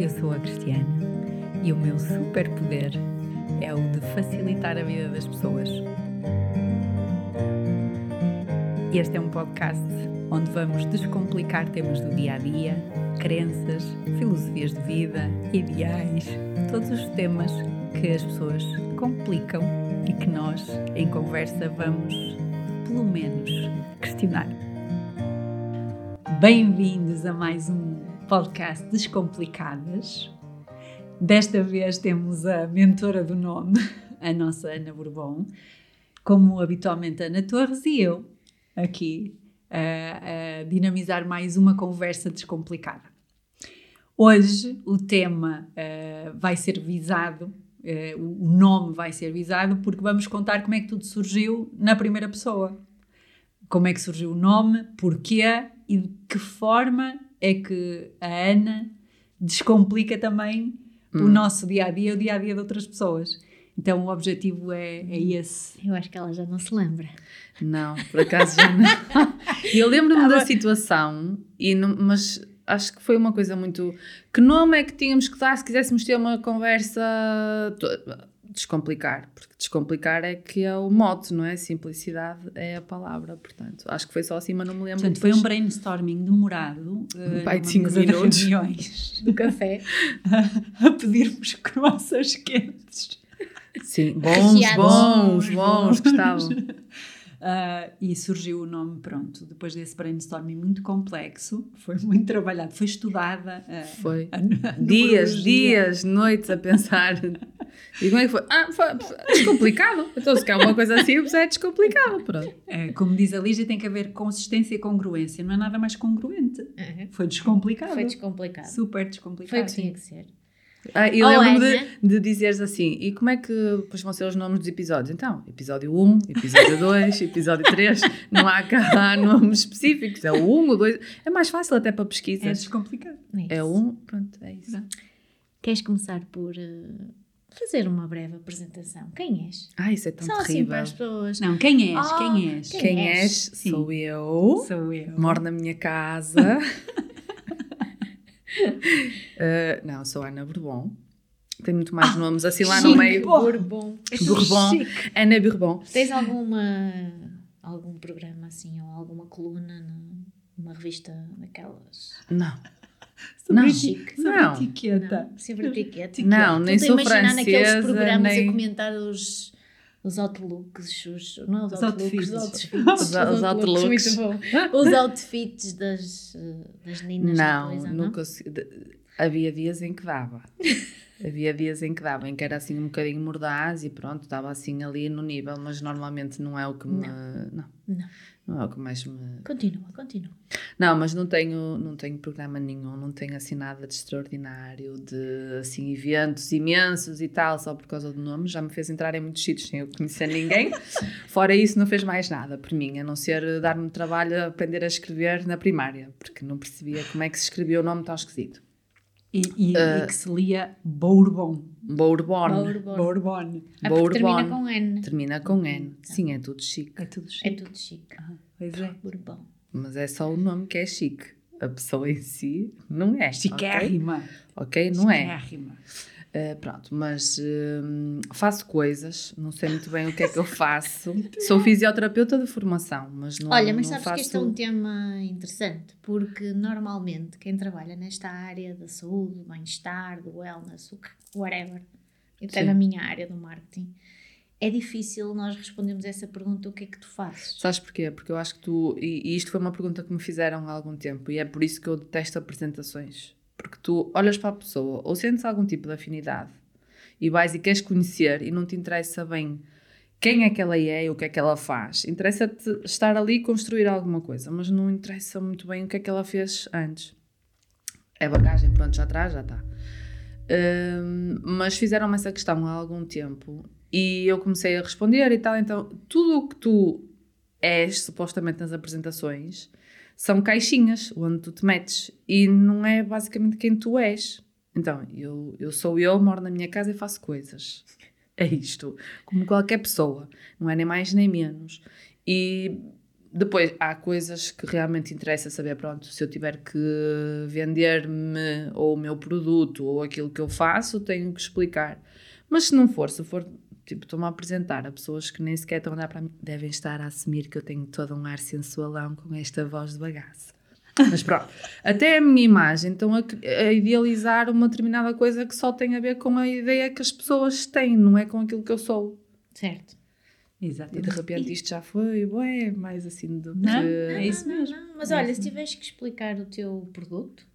Eu sou a Cristiana e o meu superpoder é o de facilitar a vida das pessoas. Este é um podcast onde vamos descomplicar temas do dia a dia, crenças, filosofias de vida, ideais, todos os temas que as pessoas complicam e que nós, em conversa, vamos, pelo menos, questionar. Bem-vindos a mais um podcast Descomplicadas. Desta vez temos a mentora do nome, a nossa Ana Bourbon, como habitualmente Ana Torres e eu, aqui, a, a dinamizar mais uma conversa descomplicada. Hoje o tema uh, vai ser visado, uh, o nome vai ser visado, porque vamos contar como é que tudo surgiu na primeira pessoa. Como é que surgiu o nome, porquê e de que forma é que a Ana descomplica também hum. o nosso dia a dia, o dia a dia de outras pessoas. Então o objetivo é, é esse. Eu acho que ela já não se lembra. Não, por acaso já não. eu lembro-me ah, da situação, e não, mas acho que foi uma coisa muito. Que nome é que tínhamos que dar se quiséssemos ter uma conversa descomplicar, porque descomplicar é que é o mote, não é? Simplicidade é a palavra, portanto, acho que foi só assim, mas não me lembro. Portanto, foi um brainstorming demorado, uh, pai de 5 minutos reuniões do café, a, a pedirmos croissants quentes. Sim, bons, bons, bons, bons, que estavam. Uh, e surgiu o nome, pronto, depois desse brainstorming muito complexo, foi muito trabalhado, foi estudada. Uh, foi. A, a dias, dias, noites a pensar. E como é que foi? Ah, foi descomplicado. Então, se quer uma coisa assim, é descomplicado. Pronto. É, como diz a Lígia, tem que haver consistência e congruência. Não é nada mais congruente. Uhum. Foi descomplicado. Foi descomplicado. Super descomplicado. Foi o que tinha que ser. Ah, e lembro-me de, de dizeres assim, e como é que depois vão ser os nomes dos episódios? Então, episódio 1, episódio 2, episódio 3, não há cá nomes específicos, é o 1, o 2, é mais fácil até para pesquisas. É descomplicado. É, o 1, pronto, é isso. Queres começar por uh, fazer uma breve apresentação? Quem és? Ah, isso é tão Só terrível. assim para as pessoas. Não, quem és? Oh, quem és? Quem, quem és? és? Sou eu. Sou eu. Moro na minha casa. uh, não, sou Ana Bourbon. Tem muito mais ah, nomes assim lá no meio. Bourbon. Bourbon. Ana Bourbon. Tens alguma algum programa assim ou alguma coluna numa revista daquelas? Não. Sobre, não, chique. sobre não. etiqueta. Não, sobre etiqueta. Não, nem sou francesa. naqueles programas nem... a comentar os os outlooks, os, não os, os outfits, os outfits, os, os, os outfits, os outfits das, das meninas não, coisa, nunca havia dias em que dava. havia dias em que dava, em que era assim um bocadinho mordaz e pronto, estava assim ali no nível, mas normalmente não é o que me. Não. Não, não. Não é o que mais me. Continua, continua. Não, mas não tenho, não tenho programa nenhum, não tenho assim nada de extraordinário, de assim eventos imensos e tal, só por causa do nome. Já me fez entrar em muitos sítios sem eu conhecer ninguém. Fora isso, não fez mais nada por mim, a não ser dar-me trabalho a aprender a escrever na primária, porque não percebia como é que se escrevia o nome tão esquisito. E, e, uh, e, que se lia Bourbon. Bourbon. Bourbon. Bourbon. Ah, Bourbon. termina com N. Termina com N. Sim, é tudo chique. É tudo chique. É tudo chique. Ah, pois é. Bourbon. Mas é só o nome que é chique. A pessoa em si não é. Chiquérrima. Ok, okay? não é. Chiquérrima. Uh, pronto, mas uh, faço coisas, não sei muito bem o que é que eu faço. Sou fisioterapeuta de formação, mas não Olha, mas não sabes faço... que este é um tema interessante, porque normalmente quem trabalha nesta área da saúde, do bem-estar, do wellness, whatever, até na minha área do marketing, é difícil nós respondermos essa pergunta: o que é que tu fazes? Sabes porquê? Porque eu acho que tu. E, e isto foi uma pergunta que me fizeram há algum tempo, e é por isso que eu detesto apresentações porque tu olhas para a pessoa ou sentes algum tipo de afinidade e vais e queres conhecer e não te interessa bem quem é que ela é e o que é que ela faz. Interessa-te estar ali e construir alguma coisa, mas não interessa muito bem o que é que ela fez antes. É bagagem, pronto, já atrás, já está. Um, mas fizeram-me essa questão há algum tempo e eu comecei a responder e tal. Então, tudo o que tu és, supostamente nas apresentações, são caixinhas onde tu te metes e não é basicamente quem tu és. Então, eu, eu sou eu, moro na minha casa e faço coisas. É isto. Como qualquer pessoa. Não é nem mais nem menos. E depois, há coisas que realmente interessa saber, pronto, se eu tiver que vender-me ou o meu produto ou aquilo que eu faço, tenho que explicar. Mas se não for, se for, tipo, estou-me a apresentar a pessoas que nem sequer estão a olhar para mim, devem estar a assumir que eu tenho todo um ar sensualão com esta voz de bagaço. Mas pronto, até a minha imagem estão a, a, idealizar uma determinada coisa que só tem a ver com a ideia que as pessoas têm, não é com aquilo que eu sou. Certo. Exato. E de repente isto já foi, ué, mais assim do que. Não, é isso mesmo. Não, mas olha, se tiveres que explicar o teu produto,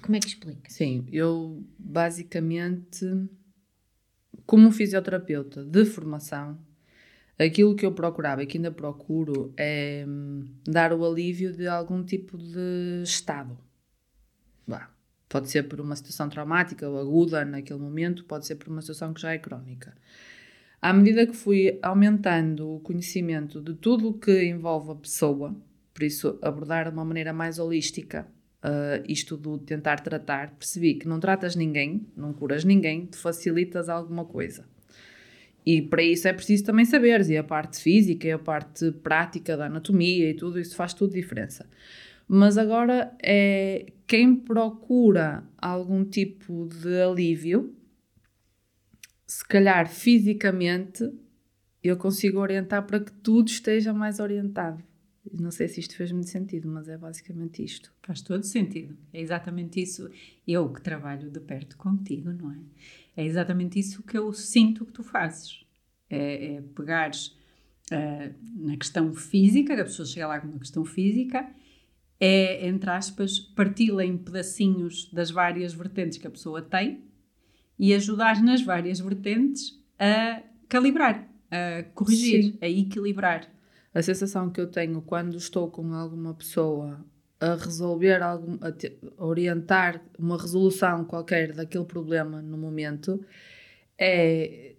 como é que explicas? Sim, eu basicamente, como fisioterapeuta de formação, aquilo que eu procurava e que ainda procuro é hum, dar o alívio de algum tipo de estado. Bah, pode ser por uma situação traumática ou aguda naquele momento, pode ser por uma situação que já é crónica. À medida que fui aumentando o conhecimento de tudo o que envolve a pessoa, por isso abordar de uma maneira mais holística uh, isto do tentar tratar, percebi que não tratas ninguém, não curas ninguém, te facilitas alguma coisa. E para isso é preciso também saberes, e a parte física e a parte prática da anatomia e tudo, isso faz tudo diferença. Mas agora é quem procura algum tipo de alívio, se calhar fisicamente eu consigo orientar para que tudo esteja mais orientado. Não sei se isto fez muito sentido, mas é basicamente isto. Faz todo sentido. É exatamente isso. Eu que trabalho de perto contigo, não é? É exatamente isso que eu sinto que tu fazes. É, é pegares uh, na questão física, que a pessoa chega lá com uma questão física, é, entre aspas, parti-la em pedacinhos das várias vertentes que a pessoa tem e ajudar nas várias vertentes a calibrar, a corrigir, Sim. a equilibrar. A sensação que eu tenho quando estou com alguma pessoa a resolver algum, a, te, orientar uma resolução qualquer daquele problema no momento é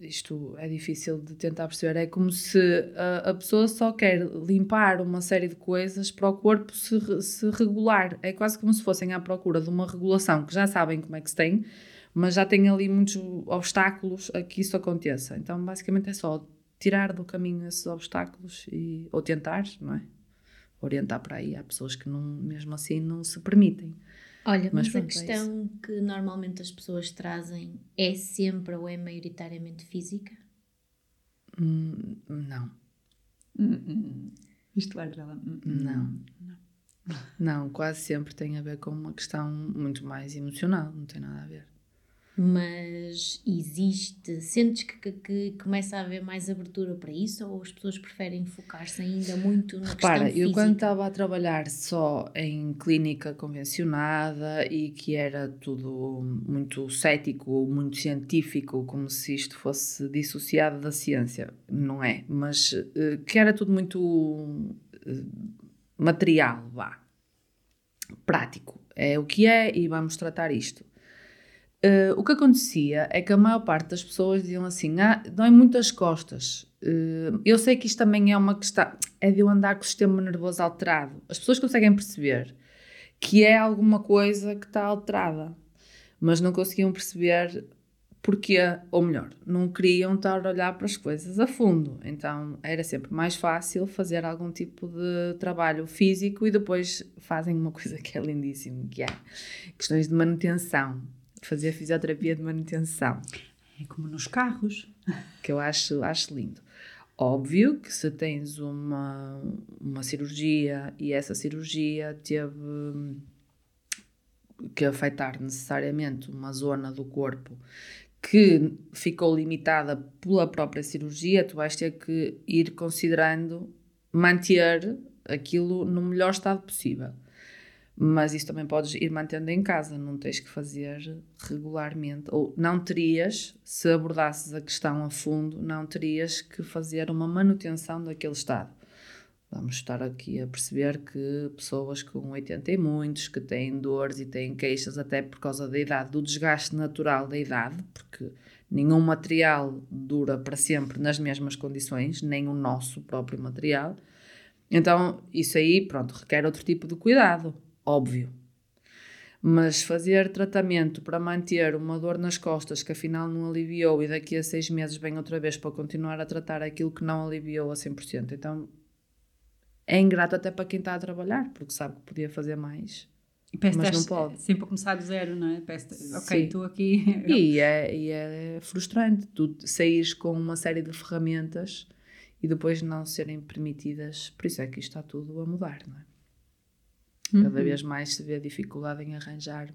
isto é difícil de tentar perceber. É como se a, a, pessoa só quer limpar uma série de coisas para o corpo se, se regular. É quase como se fossem à procura de uma regulação que já sabem como é que se tem, mas já têm ali muitos obstáculos a que isso aconteça. Então, basicamente, é só tirar do caminho esses obstáculos e, ou tentar, não é? Orientar para aí. Há pessoas que não, mesmo assim não se permitem. Olha, mas, mas pronto, a é questão é que normalmente as pessoas trazem é sempre ou é maioritariamente física? Hum, não. Hum, hum. Isto vai para lá. Hum, hum, não. não. Não, quase sempre tem a ver com uma questão muito mais emocional, não tem nada a ver mas existe, sentes que, que, começa a haver mais abertura para isso ou as pessoas preferem focar-se ainda muito na Repara, questão eu quando estava a trabalhar só em clínica convencionada e que era tudo muito cético, muito científico, como se isto fosse dissociado da ciência, não é, mas uh, que era tudo muito uh, material, vá, prático, é o que é e vamos tratar isto Uh, o que acontecia é que a maior parte das pessoas diziam assim: ah, dói muitas costas. Uh, eu sei que isto também é uma questão, é de eu andar com o sistema nervoso alterado. As pessoas conseguem perceber que é alguma coisa que está alterada, mas não conseguiam perceber porquê, ou melhor, não queriam estar a olhar para as coisas a fundo. Então era sempre mais fácil fazer algum tipo de trabalho físico e depois fazem uma coisa que é lindíssima, que é questões de manutenção fazer fisioterapia de manutenção. É como nos carros. Que eu acho, acho lindo. Óbvio que se tens uma, uma cirurgia e essa cirurgia teve que afetar necessariamente uma zona do corpo que ficou limitada pela própria cirurgia, tu vais ter que ir considerando manter aquilo no melhor estado possível. Mas isso também podes ir mantendo em casa, não tens que fazer regularmente. Ou não terias, se abordasses a questão a fundo, não terias que fazer uma manutenção daquele estado. Vamos estar aqui a perceber que pessoas com 80 e muitos, que têm dores e têm queixas até por causa da idade, do desgaste natural da idade, porque nenhum material dura para sempre nas mesmas condições, nem o nosso próprio material. Então, isso aí, pronto, requer outro tipo de cuidado óbvio. Mas fazer tratamento para manter uma dor nas costas que afinal não aliviou e daqui a seis meses vem outra vez para continuar a tratar aquilo que não aliviou a 100%. Então é ingrato até para quem está a trabalhar, porque sabe que podia fazer mais. mas não pode. Sempre a começar do zero, não é? Peste, ok, estou aqui. E é, e é frustrante tu saís com uma série de ferramentas e depois não serem permitidas. Por isso é que isto está tudo a mudar, não é? Cada uhum. vez mais se vê dificuldade em arranjar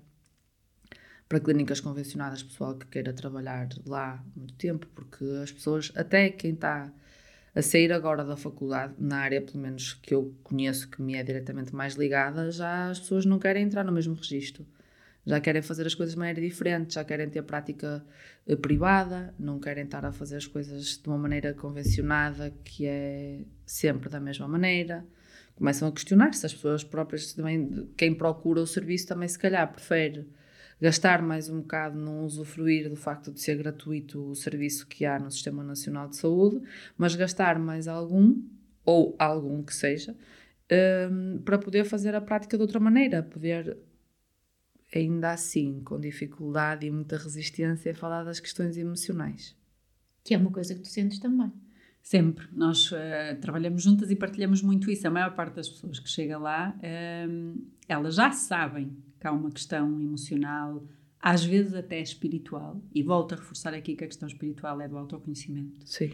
para clínicas convencionadas pessoal que queira trabalhar lá muito tempo, porque as pessoas, até quem está a sair agora da faculdade, na área pelo menos que eu conheço, que me é diretamente mais ligada, já as pessoas não querem entrar no mesmo registro. Já querem fazer as coisas de maneira diferente, já querem ter prática eh, privada, não querem estar a fazer as coisas de uma maneira convencionada, que é sempre da mesma maneira começam a questionar se as pessoas próprias também, quem procura o serviço também se calhar prefere gastar mais um bocado não usufruir do facto de ser gratuito o serviço que há no Sistema Nacional de Saúde, mas gastar mais algum, ou algum que seja, um, para poder fazer a prática de outra maneira, poder ainda assim, com dificuldade e muita resistência, falar das questões emocionais. Que é uma coisa que tu sentes também. Sempre. Nós uh, trabalhamos juntas e partilhamos muito isso. A maior parte das pessoas que chega lá, uh, elas já sabem que há uma questão emocional, às vezes até espiritual, e volto a reforçar aqui que a questão espiritual é do autoconhecimento. Sim.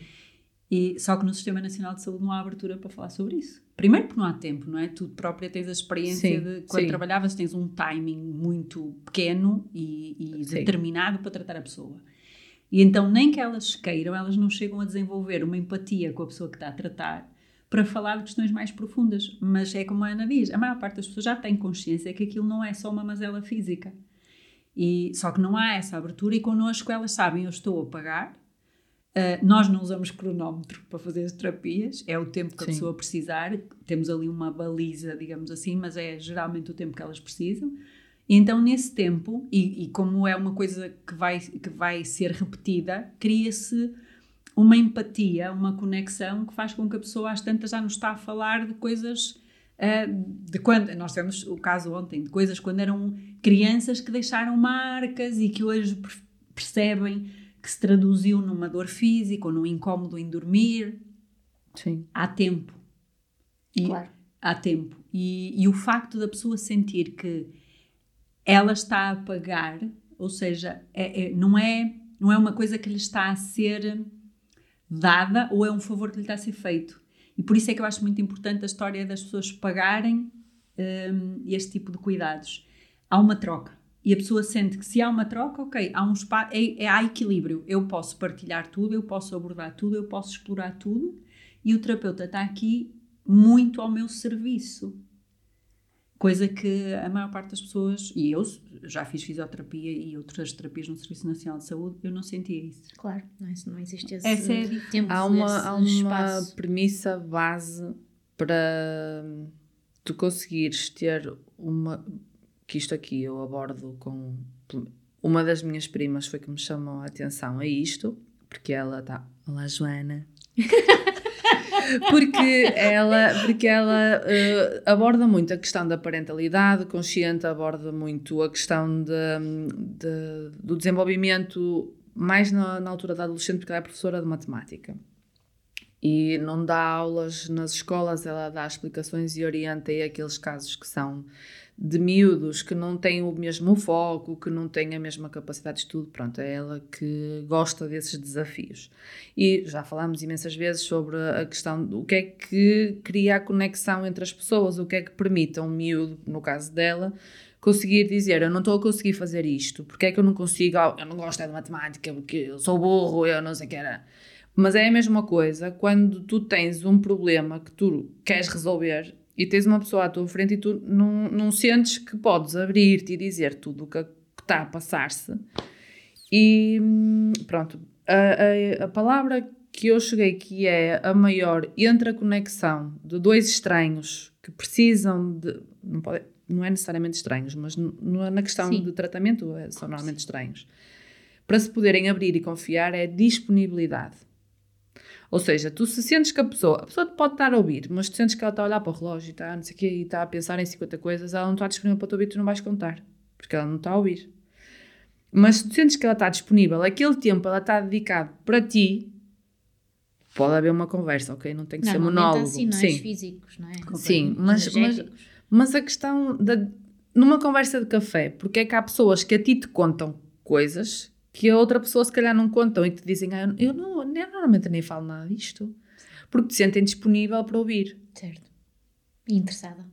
E, só que no Sistema Nacional de Saúde não há abertura para falar sobre isso. Primeiro porque não há tempo, não é? Tu própria tens a experiência sim, de quando sim. trabalhavas tens um timing muito pequeno e, e determinado para tratar a pessoa. E então, nem que elas queiram, elas não chegam a desenvolver uma empatia com a pessoa que está a tratar para falar de questões mais profundas. Mas é como a Ana diz: a maior parte das pessoas já tem consciência que aquilo não é só uma mazela física. E, só que não há essa abertura, e connosco elas sabem: eu estou a pagar. Uh, nós não usamos cronómetro para fazer as terapias, é o tempo que Sim. a pessoa precisar. Temos ali uma baliza, digamos assim, mas é geralmente o tempo que elas precisam. E então, nesse tempo, e, e, como é uma coisa que vai, que vai ser repetida, cria-se uma empatia, uma conexão que faz com que a pessoa às tantas já nos está a falar de coisas uh, de quando, nós temos o caso ontem, de coisas quando eram crianças que deixaram marcas e que hoje percebem que se traduziu numa dor física ou num incómodo em dormir. Sim. Há tempo. E, claro. Há tempo. E, e o facto da pessoa sentir que ela está a pagar, ou seja, é, é, não, é, não é uma coisa que lhe está a ser dada ou é um favor que lhe está a ser feito. E por isso é que eu acho muito importante a história das pessoas pagarem um, este tipo de cuidados. Há uma troca. E a pessoa sente que se há uma troca, ok, há um espaço, é, é, há equilíbrio. Eu posso partilhar tudo, eu posso abordar tudo, eu posso explorar tudo. E o terapeuta está aqui muito ao meu serviço. Coisa que a maior parte das pessoas, e eu já fiz fisioterapia e outras terapias no Serviço Nacional de Saúde, eu não sentia isso. Claro, não, é, não existe esse Essa é tempo. Há uma, há uma premissa base para tu conseguires ter uma. que isto aqui eu abordo com. Uma das minhas primas foi que me chamou a atenção a isto, porque ela está. Olá, Joana. porque ela, porque ela uh, aborda muito a questão da parentalidade consciente, aborda muito a questão de, de do desenvolvimento mais na, na, altura da adolescente, porque ela é professora de matemática. E não dá aulas nas escolas, ela dá explicações e orienta aí aqueles casos que são de miúdos que não têm o mesmo foco, que não têm a mesma capacidade de estudo, pronto, é ela que gosta desses desafios. E já falámos imensas vezes sobre a questão do que é que cria a conexão entre as pessoas, o que é que permite a um miúdo, no caso dela, conseguir dizer eu não estou a conseguir fazer isto, porque é que eu não consigo, eu não gosto é de matemática, porque eu sou burro, eu não sei o que era. Mas é a mesma coisa quando tu tens um problema que tu queres resolver e tens uma pessoa à tua frente e tu não, não sentes que podes abrir-te e dizer tudo o que está a passar-se. E pronto, a, a, a, palavra que eu cheguei que é a maior entre a conexão de dois estranhos que precisam de. Não, pode, não é necessariamente estranhos, mas no, na questão Sim. de tratamento é, são normalmente estranhos. Para se poderem abrir e confiar é disponibilidade. Ou seja, tu se sentes que a pessoa, a pessoa pode estar a ouvir, mas tu sentes que ela está a olhar para o relógio e está, não sei o quê, e está a pensar em 50 coisas, ela não está disponível para te ouvir, tu não vais contar. porque ela não está a ouvir. Mas se tu sentes que ela está disponível, aquele tempo ela está dedicado para ti, pode haver uma conversa, ok? Não tem que ser Normalmente há monólogo. sinais Sim, físicos, não é? sim mas, mas, mas a questão da. Numa conversa de café, porque é que há pessoas que a ti te contam coisas que a outra pessoa se calhar não contam e que te dizem, ah, eu, não, eu normalmente nem falo nada disto. Porque te sentem disponível para ouvir. Certo. E interessada.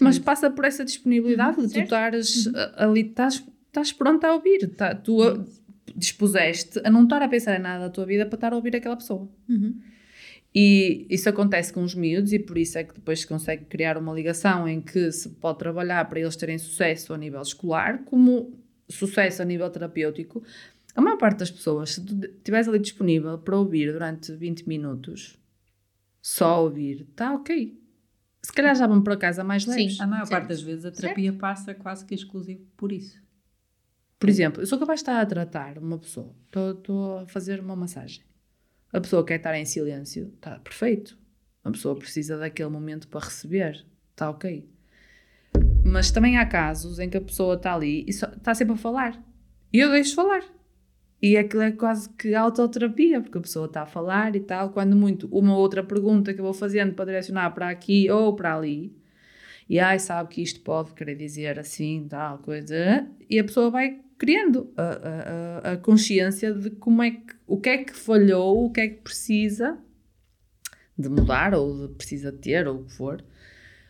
Mas passa por essa disponibilidade de tu Uhum, estares a- ali, estás, estás pronta a ouvir. Tá, tu a- dispuseste a não estar a pensar em nada da tua vida para estar a ouvir aquela pessoa. Uhum. E isso acontece com os miúdos e por isso é que depois se consegue criar uma ligação em que se pode trabalhar para eles terem sucesso a nível escolar, como sucesso a nível terapêutico. A maior parte das pessoas, se tu estiveres ali disponível para ouvir durante 20 minutos, só ouvir, está ok. Se calhar já vão para casa mais Sim. leves. A maior Certo. parte das vezes a terapia passa quase que exclusivo por isso. Por exemplo, eu sou capaz de estar a tratar uma pessoa, estou- estou a fazer uma massagem. A pessoa quer estar em silêncio, está perfeito. A pessoa precisa daquele momento para receber, está ok. Mas também há casos em que a pessoa está ali e só- está sempre a falar. E eu deixo falar. E aquilo é quase que autoterapia, porque a pessoa está a falar e tal. Quando muito, uma outra pergunta que eu vou fazendo para direcionar para aqui ou para ali, e ai, sabe que isto pode querer dizer assim, tal coisa, e a pessoa vai criando a, a- a- consciência de como é que, o que é que falhou, o que é que precisa de mudar, ou de precisa ter, ou o que for.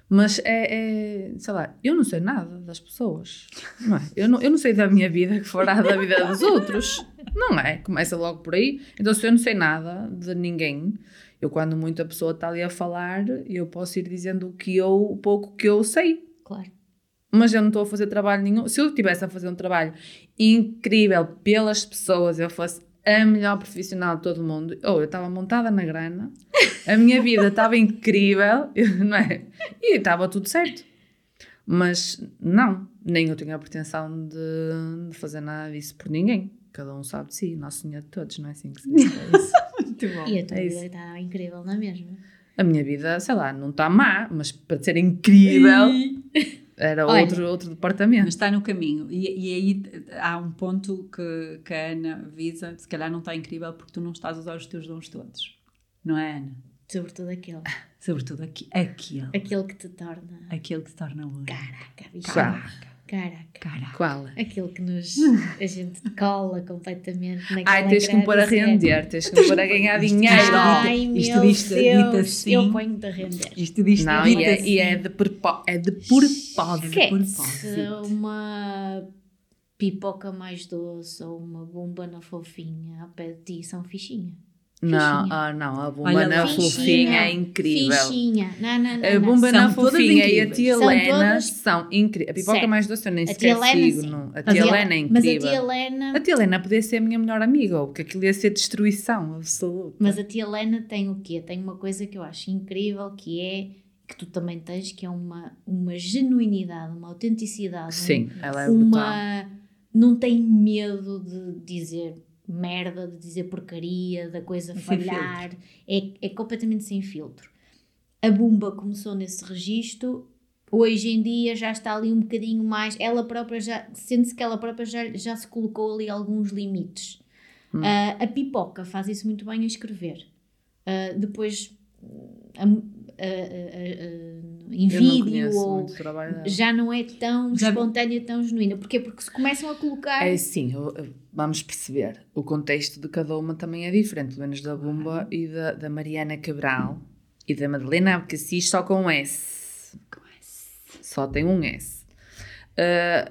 Mas é, é, sei lá, eu não sei nada das pessoas, não é? Eu não, eu não sei da minha vida que fará da vida dos outros, não é? Começa logo por aí. Então, se eu não sei nada de ninguém, eu, quando muita pessoa está ali a falar, eu posso ir dizendo o que eu, o pouco que eu sei Claro. mas eu não estou a fazer trabalho nenhum. Se eu estivesse a fazer um trabalho incrível pelas pessoas, eu fosse a melhor profissional de todo o mundo, ou eu estava montada na grana, a minha vida estava incrível, não é? E estava tudo certo. Mas não, nem eu tenho a pretensão de, de fazer nada disso por ninguém. Cada um sabe de si, Nosso Senhor de todos, não é assim que se diz? É isso. Muito bom. E a tua é vida está incrível, não é mesmo? A minha vida, sei lá, não está má, mas para ser incrível era Olha. outro, outro departamento. Mas está no caminho. E, e aí há um ponto que, que a Ana visa, se calhar não está incrível porque tu não estás a usar os teus dons todos. Não é, Ana? Sobretudo aquele. Sobretudo aqui, aquele. Aquele que te torna. Aquele que se torna único. Caraca, bicho. Caraca. Caraca. Caraca. Qual? Aquele que nos. a gente cola completamente naquela Ai, tens que me pôr a render, tens que me pôr a ganhar dinheiro. isto- Ai, Isto meu diz- dito Deus, assim. Eu ponho-te a render. Isto diz Não, dito e é, assim. e é de, propó é de propósito. Esquece propósito. uma pipoca mais doce ou uma bomba na fofinha ao pé de ti são fichinha. Não, Fichinha. ah, não, a bomba Olha na lá. fofinha é incrível. Fichinha. Não, não, não. A bomba São na fofinha e a tia São Helena são incríveis. A pipoca Certo. mais doce eu nem A sequer sigo. não. A Mas tia a- Helena é Mas a incrível. tia Helena A tia Helena podia ser a minha melhor amiga, ou porque aquilo ia ser destruição absoluta. Mas a tia Helena tem o quê? Tem uma coisa que eu acho incrível que é que tu também tens, que é uma, uma genuinidade, uma autenticidade. Sim, um- ela é brutal. uma não tem medo de dizer merda, de dizer porcaria, da coisa falhar. É, é completamente sem filtro. A Bumba começou nesse registro. Hoje em dia já está ali um bocadinho mais. Ela própria já. Sente-se que ela própria já, já se colocou ali alguns limites. Hum. Ah, a Pipoca faz isso muito bem a escrever. Ah, depois, a- a- a- em Eu vídeo ou já não é tão Já- espontânea, tão genuína. Porquê? Porque se começam a colocar. É sim, vamos perceber. O contexto de cada uma também é diferente, pelo menos da Bumba e da, da Mariana Cabral e da Madalena Abcacis só com S. Só tem um S. Ah,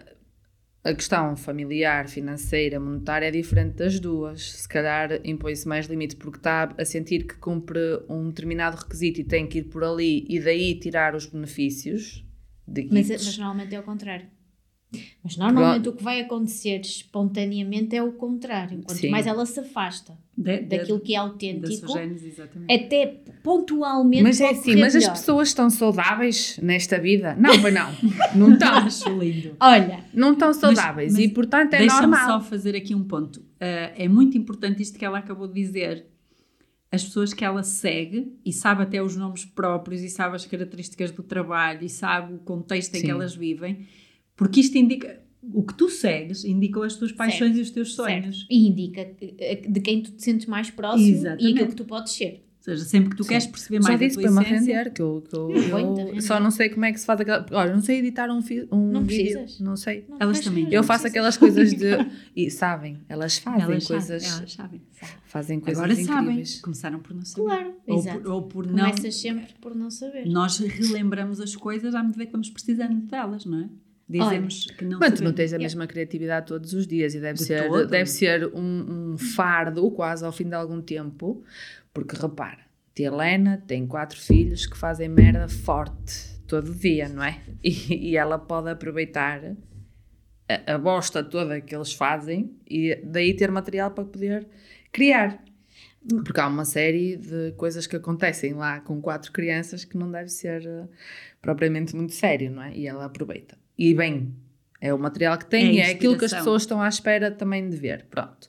a questão familiar, financeira, monetária é diferente das duas. Se calhar impõe-se mais limite porque está a sentir que cumpre um determinado requisito e tem que ir por ali e daí tirar os benefícios. De mas, gifts. mas normalmente é o contrário. Mas normalmente o que vai acontecer espontaneamente é o contrário. Quanto Sim. mais ela se afasta De- de- daquilo que é autêntico, gênese, até pontualmente. Mas é assim, mas as melhor. pessoas estão saudáveis nesta vida? Não, pois não. Não estão. Acho lindo. Olha, Não estão saudáveis. mas e portanto é Deixa-me normal. só fazer aqui um ponto. Uh, é muito importante isto que ela acabou de dizer. As pessoas que ela segue e sabe até os nomes próprios e sabe as características do trabalho e sabe o contexto em Sim. que elas vivem, Porque isto indica. O que tu segues indicam as tuas paixões e os teus sonhos. Certo. E indica eh, de quem tu te sentes mais próximo Exatamente. e aquilo que tu podes ser. Ou seja, sempre que tu Sim. queres perceber Já mais disse a para me que eu, que eu, eu só não sei como é que se faz aquela. Olha, não sei editar um, um Não vídeo. precisas. Não sei. Não, Elas também. Eu faço precisas. aquelas coisas de. E sabem, elas fazem elas coisas. sabem, elas sabem. Fazem coisas Agora sabem. incríveis. Começaram por não saber. Claro, ou, exato. por, ou por não. Começas sempre por não saber. Nós relembramos as coisas à medida que vamos precisando delas, não é? Dizemos que não Mas tu não tens a mesma criatividade todos os dias e deve De ser, todo. deve ser um, um fardo quase ao fim de algum tempo, porque repara, tia Helena tem quatro filhos que fazem merda forte todo dia, não é? E, e ela pode aproveitar a, a bosta toda que eles fazem e daí ter material para poder criar. Porque há uma série de coisas que acontecem lá com quatro crianças que não deve ser eh, propriamente muito sério, não é? E ela aproveita. E bem, é o material que tem É e é aquilo que as pessoas estão à espera também de ver. Pronto.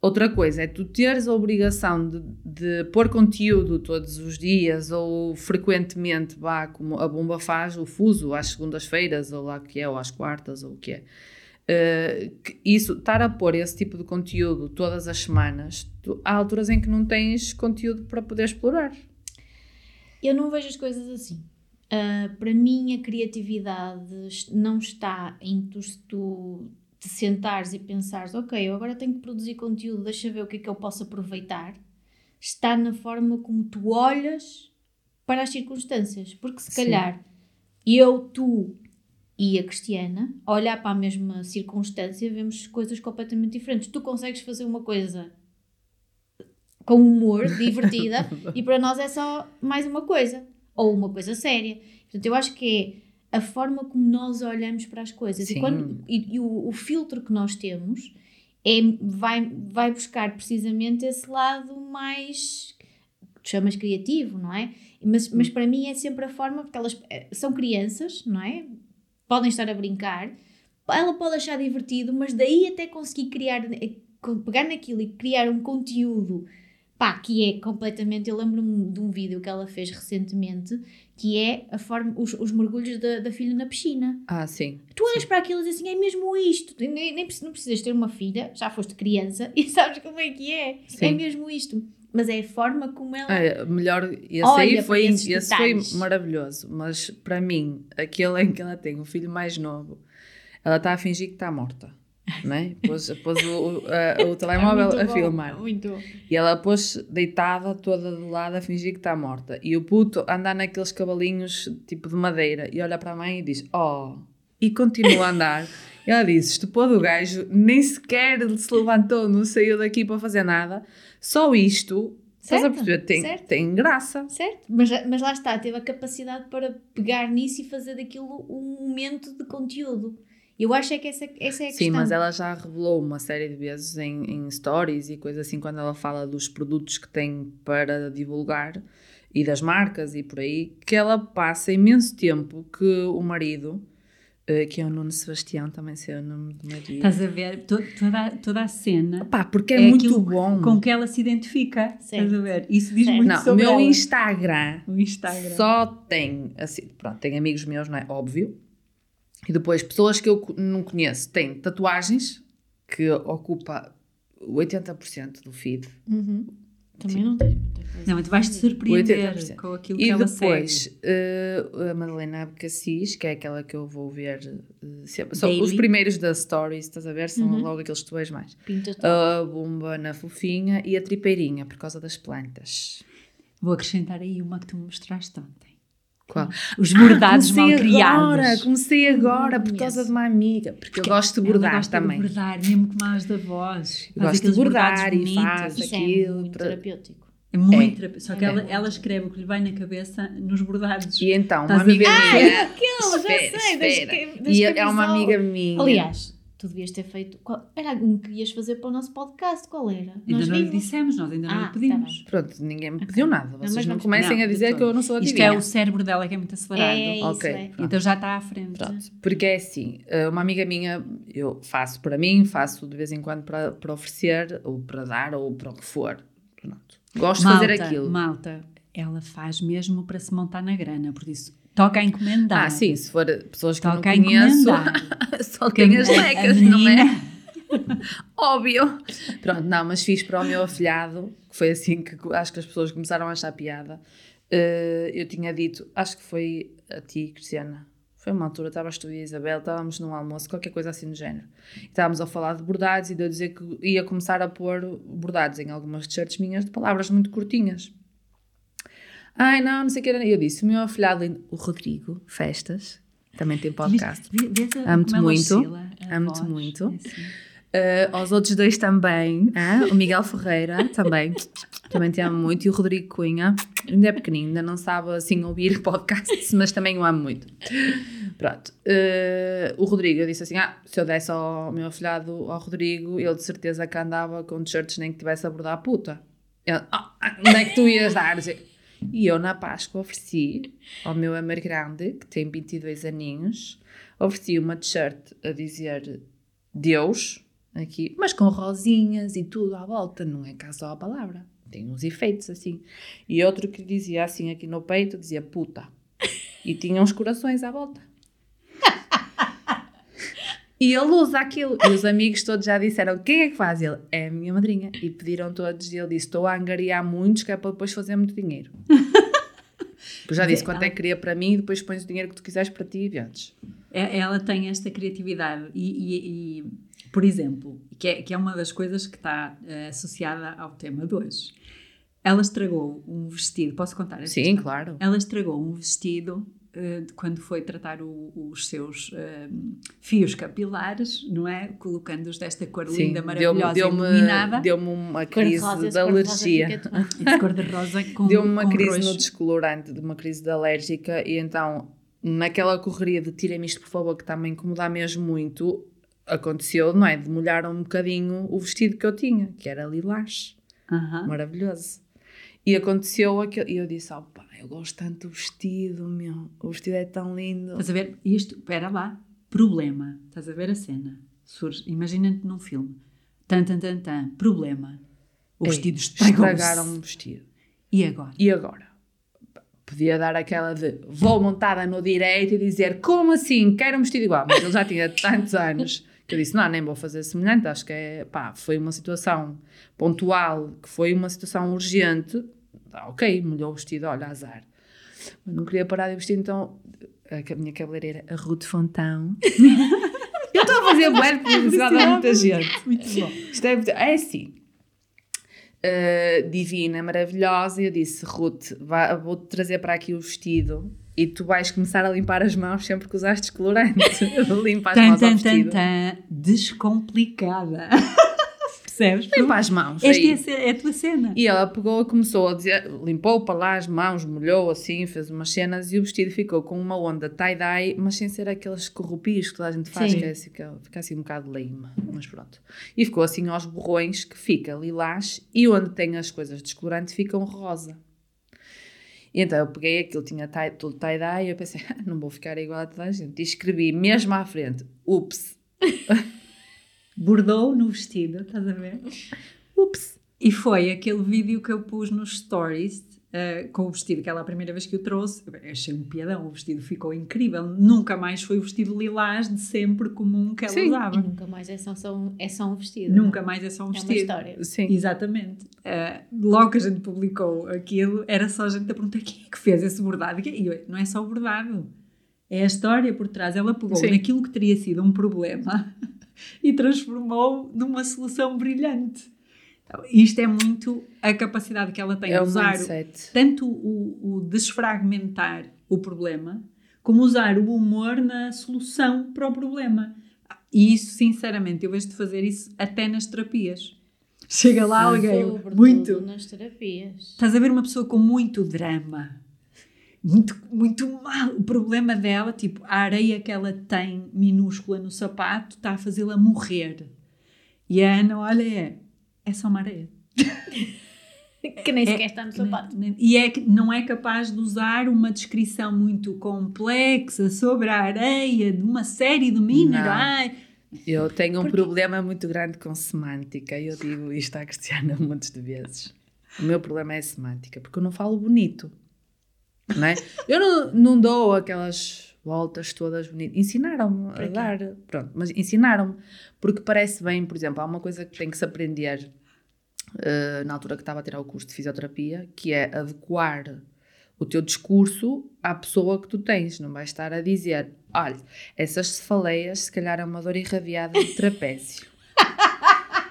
Outra coisa é tu teres a obrigação de, de pôr conteúdo todos os dias ou frequentemente, vá, como a bomba faz, o fuso às segundas-feiras ou lá que é, ou às quartas ou o que é. Uh, que isso, estar a pôr esse tipo de conteúdo todas as semanas, tu- há alturas em que não tens conteúdo para poder explorar. Eu não vejo as coisas assim. Ah, para mim, a criatividade não está em tu, tu te sentares e pensares, ok, eu agora tenho que produzir conteúdo, deixa ver o que é que eu posso aproveitar. Está na forma como tu olhas para as circunstâncias. Porque se Sim. calhar eu, tu e a Cristiana, olhar para a mesma circunstância, vemos coisas completamente diferentes. Tu consegues fazer uma coisa com humor, divertida, e para nós é só mais uma coisa, ou uma coisa séria. Portanto, eu acho que é a forma como nós olhamos para as coisas Sim. e, quando- e- e o, o filtro que nós temos é, vai, vai buscar precisamente esse lado mais tu chamas criativo, não é? Mas, mas para mim é sempre a forma, porque elas eh, são crianças, não é? Podem estar a brincar, ela pode achar divertido, mas daí até conseguir criar, eh, pegar naquilo e criar um conteúdo, pá, que é completamente. Eu lembro-me de um vídeo que ela fez recentemente, que é a forma, os, os mergulhos da, da filha na piscina. Ah, sim. Tu olhas para aquilo e dizes assim, é mesmo isto. Nem, nem, não precisas ter uma filha, já foste criança e sabes como é que é. Sim. É mesmo isto. Mas é a forma como ela. É, melhor, esse aí foi, esse foi maravilhoso, mas para mim, aquele em que ela tem um filho mais novo, ela está a fingir que está morta, não é? Pôs, pôs o, o, a- o telemóvel É muito a bom, filmar. Muito bom. E ela pôs deitada, toda de lado, a fingir que está morta. E o puto anda naqueles cavalinhos tipo de madeira e olha para a mãe e diz: Oh! E continua a andar. E ela diz: Estupou do gajo, nem sequer se levantou, não saiu daqui para fazer nada. Só isto, estás a Certo, perceber? Tem, certo. tem graça. Certo? Mas, mas lá está, teve a capacidade para pegar nisso e fazer daquilo um momento de conteúdo. Eu acho é que essa, essa é a Sim, questão. mas ela já revelou uma série de vezes em, em stories e coisas assim, quando ela fala dos produtos que tem para divulgar e das marcas e por aí, que ela passa imenso tempo que o marido, eh, que é o Nuno Sebastião, também sei o nome do marido. Estás a ver to- toda, a- toda a cena Pá, porque é, É muito bom. com que ela se identifica. Certo. Estás a ver? Isso diz Certo. muito Não, o sobre meu ela. Instagram O Instagram. só tem, assim, pronto, tem amigos meus, não é? Óbvio. E depois, pessoas que eu não conheço têm tatuagens, que ocupa 80% do feed. Uhum. Também não tens muita coisa. Não, mas tu vais-te surpreender 80%. com aquilo que E ela depois, segue. eh, a Madalena Abcacis, que é aquela que eu vou ver eh, sempre. São os primeiros da Stories, estás a ver? São Uhum. logo aqueles que tu vês mais. A Bumba na Fofinha e a Tripeirinha, por causa das plantas. Vou acrescentar aí uma que tu me mostraste ontem. Qual? Os bordados Ah, mal comecei criados. Agora, comecei agora, por causa de uma amiga. Porque eu gosto de bordar gosta também. de bordar, mesmo como as da voz. Eu Faz gosto de bordar bordados e bonitos. faço Isso é aquilo muito para- terapêutico. É muito É. Só que É ela, ela escreve o que lhe vai na cabeça nos bordados. E então, uma Estás amiga minha. Aquele, já espera, sei, espera. que- das E que é uma amiga minha. Aliás, tu devias ter feito. Qual, era algum que ias fazer para o nosso podcast? Qual era? Ainda Nós não lhe vimos. dissemos, nós ainda não Ah, lhe tá pedimos. Pronto, ninguém me pediu nada. Vocês não vamos- comecem não, a de dizer que eu não sou Isto adivinha. é o cérebro dela que é muito acelerado. É, isso Ok, é. Então já está à frente. Pronto, porque é assim, eh, uma amiga minha, eu faço para mim, faço de vez em quando para, para oferecer, ou para dar, ou para o que for. Pronto. Gosto de malta, fazer aquilo. Malta, ela faz mesmo para se montar na grana, por isso Toca a encomendar. Ah, sim, se for pessoas que Toca a não conheço, só tem as lecas, não é? Óbvio. Pronto, não, mas fiz para o meu afilhado, que foi assim que acho que as pessoas começaram a achar piada. Eh, eu tinha dito, acho que foi a ti, Cristiana. Foi uma altura, estavas tu e a Isabel, estávamos num almoço, qualquer coisa assim do género. Estávamos a falar de bordados e de eu dizer que ia começar a pôr bordados em algumas t-shirts minhas de palavras muito curtinhas. Ai, não, não sei o que era. E eu disse, o meu afilhado, lindo, o Rodrigo Festas, também tem podcast. Amo-te ela muito. Amo-te muito. É assim. Uh, aos outros dois também. ah, O Miguel Ferreira também. também te amo muito. E o Rodrigo Cunha. Ainda é pequenino, ainda não sabe assim ouvir podcasts, mas também o amo muito. Pronto. Uh, o Rodrigo, eu disse assim: ah, se eu desse ao meu afilhado, ao Rodrigo, ele de certeza que andava com t-shirts nem que tivesse a bordar a puta. Ele, ah, ah, onde é que tu ias dar? E eu, na Páscoa, ofereci ao meu amor grande, que tem 22 aninhos, ofereci uma t-shirt a dizer Deus, aqui, mas com rosinhas e tudo à volta, não é cá só a palavra, tem uns efeitos assim. E outro que dizia assim aqui no peito, dizia puta, e tinha uns corações à volta. E ele usa aquilo. E os amigos todos já disseram: quem é que faz? Ele é a minha madrinha. E pediram todos. E ele disse: estou a angariar muitos, que é para depois fazer muito dinheiro. Eu já disse quanto é que queria para mim e depois pões o dinheiro que tu quiseres para ti e vendes. É- Ela tem esta criatividade e, e- e, por exemplo, que é, que é uma das coisas que está eh, associada ao tema de hoje. Ela estragou um vestido, posso contar Sim, história? claro. Ela estragou um vestido quando foi tratar o- os seus eh, fios capilares, não é? Colocando-os desta cor Sim, linda, maravilhosa, deu-me iluminada. deu-me uma Cor de crise rosa, de de rosa alergia. de cor de rosa com Deu-me uma com crise roxo. no descolorante, de uma crise de alérgica, e então, naquela correria de tirem-me isto, por favor, que está-me a incomodar mesmo muito, aconteceu, não é? De molhar um bocadinho o vestido que eu tinha, que era lilás. Aham. Maravilhoso. E aconteceu aquilo, e eu disse, oh pá, eu gosto tanto do vestido, meu, o vestido é tão lindo. Estás a ver? Isto, espera lá, problema. Estás a ver a cena? Surge, imagina-te num filme. Tan, tan, tan, tan, problema. O Ei, vestido estragaram o vestido. E agora? E agora? Podia dar aquela de vou montada no direito e dizer como assim? Quero um vestido igual. Mas ele já tinha tantos anos que eu disse: não, nem vou fazer semelhante. Acho que é, pá, foi uma situação pontual, que foi uma situação urgente. Ok, molhou o vestido, olha, azar. Mas não queria parar de vestir, então a minha cabeleireira, a Ruth Fontão. eu estou a fazer de publicidade a muita gente. Muito bom. Isto é, é assim. uh, divina, maravilhosa, e eu disse: Ruth, vou-te trazer para aqui o vestido e tu vais começar a limpar as mãos sempre que usaste descolorante. Limpa as Tan, mãos ao tan, tan, vestido. tan, descomplicada. Percebes? Limpa as mãos. Esta é a, é a tua cena. E ela pegou e começou a dizer, limpou para lá as mãos, molhou assim, fez umas cenas e o vestido ficou com uma onda tie-dye, mas sem ser aqueles corrupios que toda a gente faz, Sim. que é assim, que fica assim um bocado lame, mas pronto. E ficou assim aos borrões, que fica lilás, e onde tem as coisas descolorante ficam rosa. E então eu peguei aquilo, tinha tie, tudo tie-dye, e eu pensei, "Ah, não vou ficar igual a toda a gente. E escrevi mesmo à frente, ups, Bordou no vestido, estás a ver? ups. E foi aquele vídeo que eu pus nos stories eh, com o vestido, que ela a primeira vez que o trouxe. Eu achei um piadão, o vestido ficou incrível. Nunca mais foi o vestido lilás de sempre comum que ela Sim. usava. E nunca mais é só, só um, é só um vestido. Nunca mais é só um É uma vestido. história. Sim. Exatamente. Eh, logo que a gente publicou aquilo, era só a gente a perguntar quem é que fez esse bordado. E eu, não é só o bordado, é a história por trás. Ela pegou Sim. naquilo que teria sido um problema e transformou numa solução brilhante. Então, Isto é muito a capacidade que ela tem É de usar mindset. tanto o, o desfragmentar o problema, como usar o humor na solução para o problema. E isso, sinceramente, eu vejo de fazer isso até nas terapias. Chega lá alguém, muito. nas terapias. Estás a ver uma pessoa com muito drama, muito, muito mal. O problema dela, tipo, a areia que ela tem minúscula no sapato está a fazê-la morrer. E a Ana, olha, é, é só uma areia. Que nem É- sequer está no sapato. Nem- E é que não é capaz de usar uma descrição muito complexa sobre a areia de uma série de Não. minerais. Eu tenho um Porque- problema muito grande com semântica. Eu digo isto à Cristiana muitas de vezes. O meu problema é a semântica, porque eu não falo bonito. Não é? Eu não, não dou aquelas voltas todas bonitas. Ensinaram-me a dar, pronto, mas ensinaram-me. Porque parece bem, por exemplo, há uma coisa que tem que se aprender uh, na altura que estava a tirar o curso de fisioterapia, que é adequar o teu discurso à pessoa que tu tens. Não vais estar a dizer, olha, essas cefaleias se calhar é uma dor irradiada de trapézio.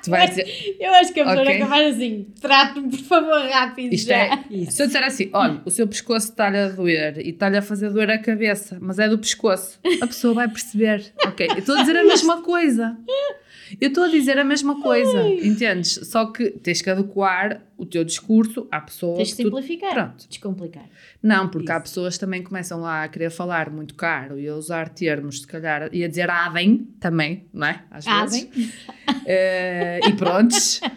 Tu vais dizer, eu acho que a pessoa okay. é capaz assim, trate-me por favor rápido Isto já. É, se eu disser assim, olha, o seu pescoço está-lhe a doer e está-lhe a fazer doer a cabeça, mas é do pescoço, a pessoa vai perceber, ok, eu estou a dizer a mesma coisa. Eu estou a dizer a mesma coisa, Ai. entendes? Só que tens que adequar o teu discurso à pessoa. Tens de simplificar, tu... Pronto. descomplicar. Não, porque Isso. há pessoas que também começam lá a querer falar muito caro e a usar termos, se calhar, e a dizer adem também, não é? Às vezes. uh, e prontos.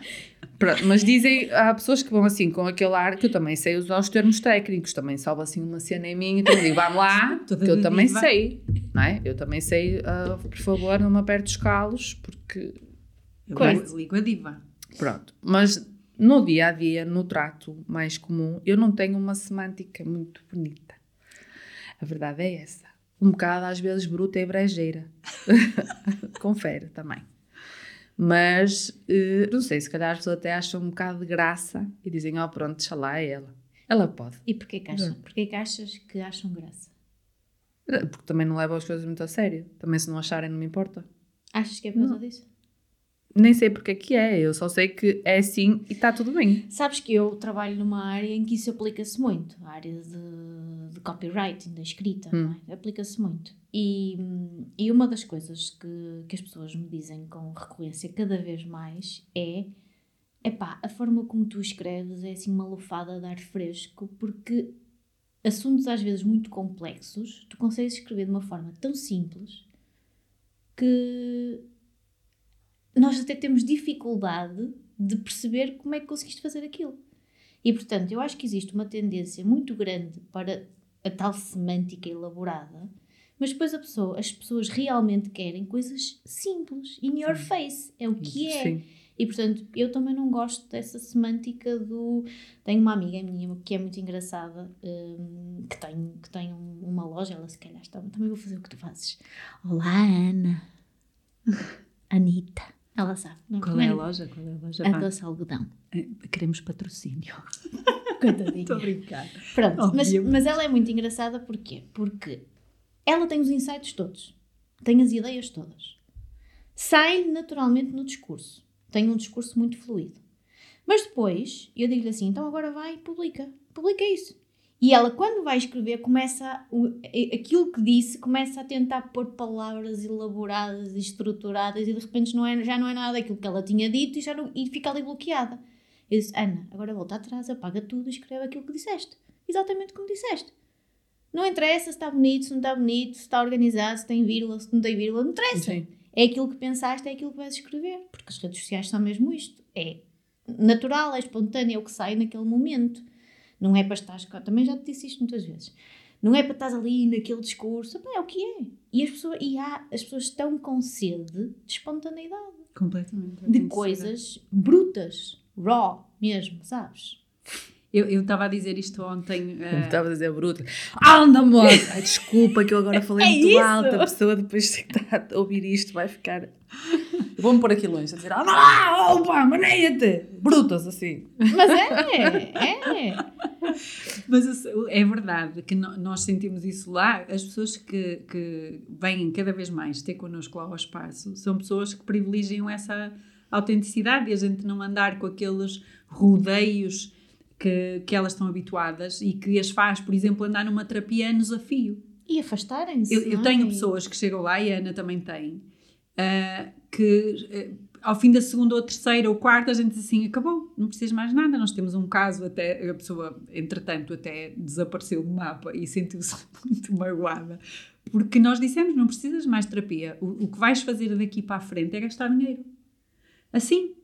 Pronto, mas dizem, há pessoas que vão assim com aquele ar que eu também sei usar os termos técnicos, também salvo assim uma cena em mim e também digo, vamos lá, que eu também sei, não é? Eu também sei, uh, por favor, não me aperte os calos, porque. Eu Coisa. ligo a diva. Pronto, mas no dia a dia, no trato mais comum, eu não tenho uma semântica muito bonita. A verdade é essa. Um bocado às vezes bruta e brejeira. Confere também. Mas, uh, não sei, se calhar as pessoas até acham um bocado de graça e dizem, ó oh, pronto, deixa lá, é ela. Ela pode. E porquê que, acham? porquê que achas que acham graça? Eh, porque também não levam as coisas muito a sério. Também se não acharem não me importa. Achas que é por causa disso? Nem sei porque é que é, eu só sei que é assim e está tudo bem. Sabes que eu trabalho numa área em que isso aplica-se muito, a área de, de copywriting, da escrita, hum. é? aplica-se muito. E, e uma das coisas que, que as pessoas me dizem com recorrência cada vez mais é epá, a forma como tu escreves é assim uma lufada de ar fresco, porque assuntos às vezes muito complexos, tu consegues escrever de uma forma tão simples que nós até temos dificuldade de perceber como é que conseguiste fazer aquilo. E portanto, eu acho que existe uma tendência muito grande para a tal semântica elaborada, mas depois pessoa, as pessoas realmente querem coisas simples, in your face, é o que é. Sim. E portanto, eu também não gosto dessa semântica do. Tenho uma amiga minha que é muito engraçada, um, que tem, que tem uma loja, ela se calhar está. Também vou fazer o que tu fazes. Olá, Ana. Anitta. Ela sabe. Qual é a loja? Qual é a loja? A doce algodão. É, queremos patrocínio. Coitadinha. Estou a brincar. Pronto, mas, mas ela é muito engraçada porquê? Porque ela tem os insights todos. Tem as ideias todas. Sai naturalmente no discurso. Tem um discurso muito fluido. Mas depois, eu digo-lhe assim, então agora vai e publica. Publica isso. E ela, quando vai escrever, começa o, aquilo que disse, começa a tentar pôr palavras elaboradas e estruturadas e de repente não é, já não é nada daquilo que ela tinha dito e, já não, e fica ali bloqueada. Eu disse, Ana, agora volta atrás, apaga tudo e escreve aquilo que disseste. Exatamente como disseste. Não interessa se está bonito, se não está bonito, se está organizado, se tem vírgula, se não tem vírgula, não interessa. Sim. É aquilo que pensaste, é aquilo que vais escrever. Porque as redes sociais são mesmo isto. É natural, é espontâneo, é o que sai naquele momento. Não é para estar. Também já te disse isto muitas vezes. Não é para estar ali naquele discurso. É o que é. E as pessoas, e há, as pessoas estão com sede de espontaneidade. Completamente. De coisas brutas, raw mesmo, sabes? Eu estava a dizer isto ontem. Uh... Estava a dizer bruto. Anda, moça! Ai, desculpa que eu agora falei é muito isso? alto. A pessoa depois de a ouvir isto vai ficar. Vou-me pôr aqui longe a dizer: anda lá, opa, maneia-te! Brutas assim. Mas é, é. Mas é verdade que nós sentimos isso lá. As pessoas que, que vêm cada vez mais ter connosco lá ao espaço são pessoas que privilegiam essa autenticidade e a gente não andar com aqueles rodeios que, que elas estão habituadas e que as faz, por exemplo, andar numa terapia anos a fio. E afastarem-se. Eu, eu, tenho é? pessoas que chegam lá, e a Ana também tem, uh, que uh, ao fim da segunda ou terceira ou quarta a gente diz assim, acabou, não precisas mais nada. Nós temos um caso até, a pessoa, entretanto, até desapareceu do mapa e sentiu-se muito magoada, porque nós dissemos, não precisas mais terapia, o, o que vais fazer daqui para a frente é gastar dinheiro. Assim,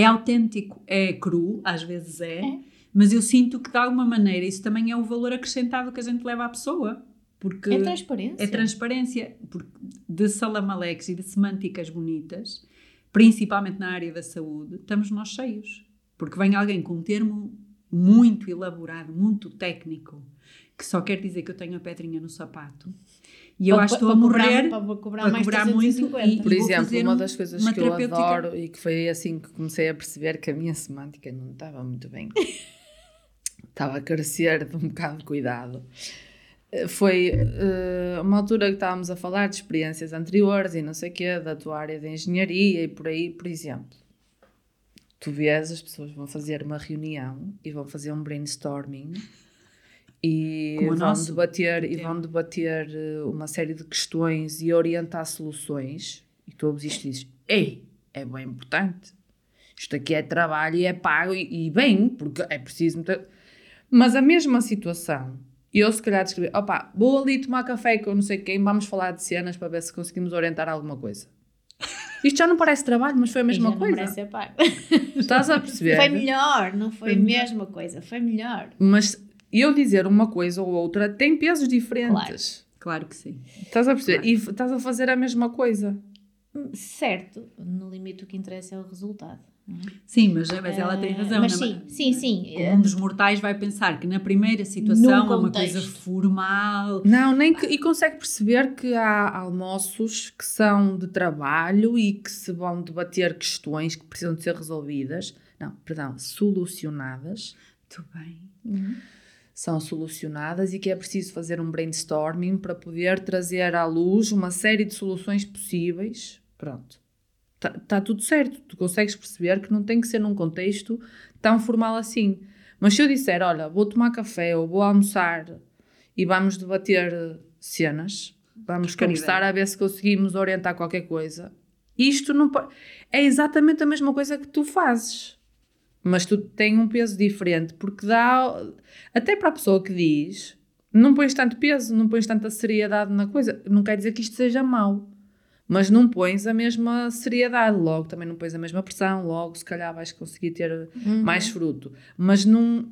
é autêntico, é cru, às vezes é, é, mas eu sinto que de alguma maneira isso também é o valor acrescentado que a gente leva à pessoa. Porque é transparência. É transparência. Porque de salamaleques e de semânticas bonitas, principalmente na área da saúde, estamos nós cheios. Porque vem alguém com um termo muito elaborado, muito técnico, que só quer dizer que eu tenho a pedrinha no sapato. E eu Para- acho que estou a para cobrar- morrer para cobrar para mais cobrar muito 350. e- Por exemplo, uma um- das coisas uma que eu adoro e que foi assim que comecei a perceber que a minha semântica não estava muito bem, estava a carecer de um bocado de cuidado. Eh, Foi eh, uma altura que estávamos a falar de experiências anteriores e não sei o quê, da tua área de engenharia e por aí, por exemplo. Tu vês, as pessoas vão fazer uma reunião e vão fazer um brainstorming e Como vão nosso debater e vão debater eh, uma série de questões e orientar soluções e tu ouves isto e dizes ei, é bem importante isto aqui é trabalho e é pago e, e bem, porque é preciso muita... mas a mesma situação eu se calhar descrever, opa, vou ali tomar café com não sei quem, vamos falar de cenas para ver se conseguimos orientar alguma coisa isto já não parece trabalho, mas foi a mesma já não coisa merece ser pago. estás a perceber? Foi melhor, não foi, a mesma coisa, foi melhor. mas eu dizer uma coisa ou outra tem pesos diferentes Claro que sim. Estás a perceber? Claro. E estás a fazer a mesma coisa. Certo, no limite o que interessa é o resultado. é? Sim, mas, mas ela tem Eh, razão. Mas na- sim, sim, sim. Um dos mortais vai pensar que na primeira situação é uma coisa formal. Não, nem que, e consegue perceber que há almoços que são de trabalho e que se vão debater questões que precisam de ser resolvidas. Não, perdão, solucionadas. Muito bem. Uhum. São solucionadas e que é preciso fazer um brainstorming para poder trazer à luz uma série de soluções possíveis. Pronto. Está tá tudo certo. Tu consegues perceber que não tem que ser num contexto tão formal assim. Mas se eu disser, olha, vou tomar café ou vou almoçar e vamos debater cenas, vamos Qualquer conversar a ver se conseguimos orientar qualquer coisa. Isto não é exatamente a mesma coisa que tu fazes. Mas tu tem um peso diferente, porque dá. Até para a pessoa que diz, não pões tanto peso, não pões tanta seriedade na coisa. Não quer dizer que isto seja mau, mas não pões a mesma seriedade. Logo, também não pões a mesma pressão. Logo, se calhar vais conseguir ter Uhum. mais fruto. Mas não.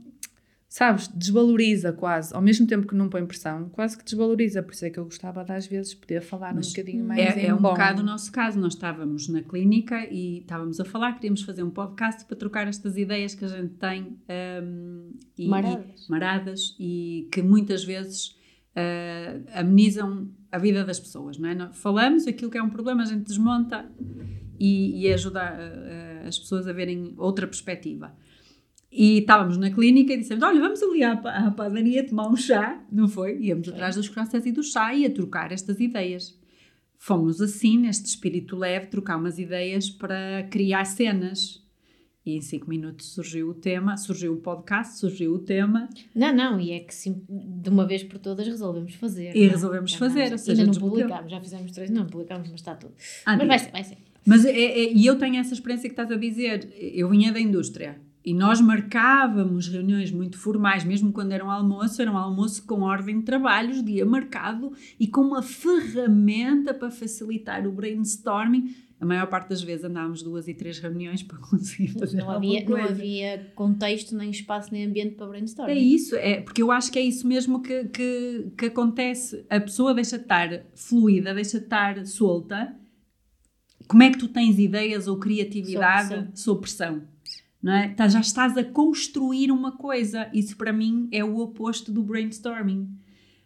Sabes, desvaloriza quase. Ao mesmo tempo que não põe pressão, quase que desvaloriza. Por isso é que eu gostava de às vezes poder falar Mas um bocadinho mais É, em é um bom. bocado o nosso caso. Nós estávamos na clínica e estávamos a falar, queríamos fazer um podcast para trocar estas ideias que a gente tem hum, e, Maradas. e- maradas e que muitas vezes ah, amenizam a vida das pessoas, não é? Falamos aquilo que é um problema, a gente desmonta e, e ajuda ah, as pessoas a verem outra perspectiva. E estávamos na clínica e dissemos: Olha, vamos ali à, à padaria tomar um chá, não foi? Íamos atrás dos croissants e do chá e a trocar estas ideias. Fomos assim, neste espírito leve, trocar umas ideias para criar cenas. E em cinco minutos surgiu o tema, surgiu o podcast, surgiu o tema Não, não, e é que sim, de uma vez por todas resolvemos fazer. E não é? resolvemos Já fazer, não- ou seja, ainda não publicámos, já fizemos três, não publicámos, mas está tudo. Ah, mas vai ser, vai ser. Mas é, é- e eu tenho essa experiência que estás a dizer. Eu vinha da indústria e nós marcávamos reuniões muito formais, mesmo quando era um almoço, era um almoço com ordem de trabalhos, dia marcado e com uma ferramenta para facilitar o brainstorming. A maior parte das vezes andávamos duas e três reuniões para conseguir fazer Não havia, não coisa. havia contexto, nem espaço, nem ambiente para brainstorming. É isso, é, porque eu acho que é isso mesmo que, que, que acontece. A pessoa deixa de estar fluida, deixa de estar solta. Como é que tu tens ideias ou criatividade Sob pressão. sob pressão? É? Tá- Já estás a construir uma coisa. Isso para mim é o oposto do brainstorming.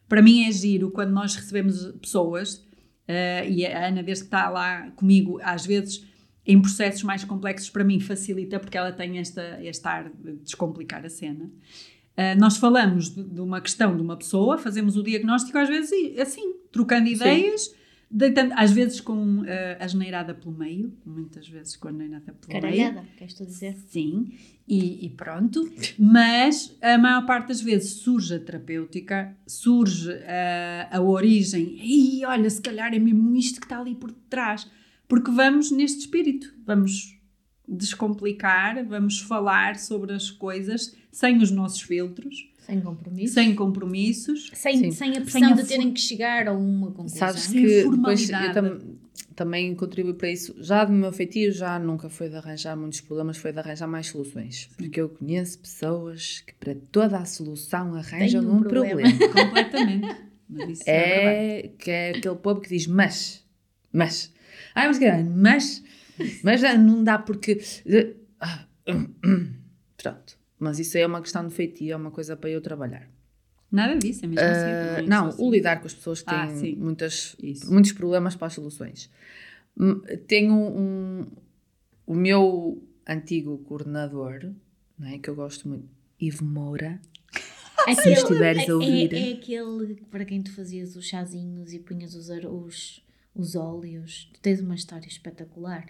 Para mim é giro quando nós recebemos pessoas, eh, e a Ana, desde que está lá comigo, às vezes em processos mais complexos, para mim facilita, porque ela tem esta, este ar de descomplicar a cena. Uh, nós falamos de, de uma questão de uma pessoa, fazemos o diagnóstico às vezes assim, trocando ideias, deitando, às vezes com uh, a geneirada pelo meio, muitas vezes com a geneirada pelo meio. Caralhada, queres tu dizer? Sim, e, e pronto. Mas a maior parte das vezes surge a terapêutica, surge a, a origem, e olha, se calhar é mesmo isto que está ali por trás. Porque vamos neste espírito, vamos descomplicar, vamos falar sobre as coisas sem os nossos filtros, Sem compromisso. sem compromissos. Sem, Sim. sem a Sem pressão a de terem que chegar a uma conclusão. Sabes Sem que depois eu formalidade. tam- também contribuo para isso. Já do meu feitio já nunca foi de arranjar muitos problemas, foi de arranjar mais soluções. Porque eu conheço pessoas que para toda a solução arranjam Tem um um, problema. problema. Completamente. Mas é. É que é aquele povo que diz mas, mas. Ai, mas, que- mas, mas não dá porque. ah, hum, hum. Pronto. Mas isso aí é uma questão de feitio, é uma coisa para eu trabalhar. Nada disso, é mesmo assim. Ah, também não, sou o assim. lidar com as pessoas que Ah, têm sim. muitas, Isso. muitos problemas para as soluções. Hum, Tenho um, o meu antigo coordenador, não é, que eu gosto muito, Ivo Moura. Aquele- estiveres a é- ouvir. É, é aquele para quem tu fazias os chazinhos e punhas os, os, os óleos. Tu tens uma história espetacular.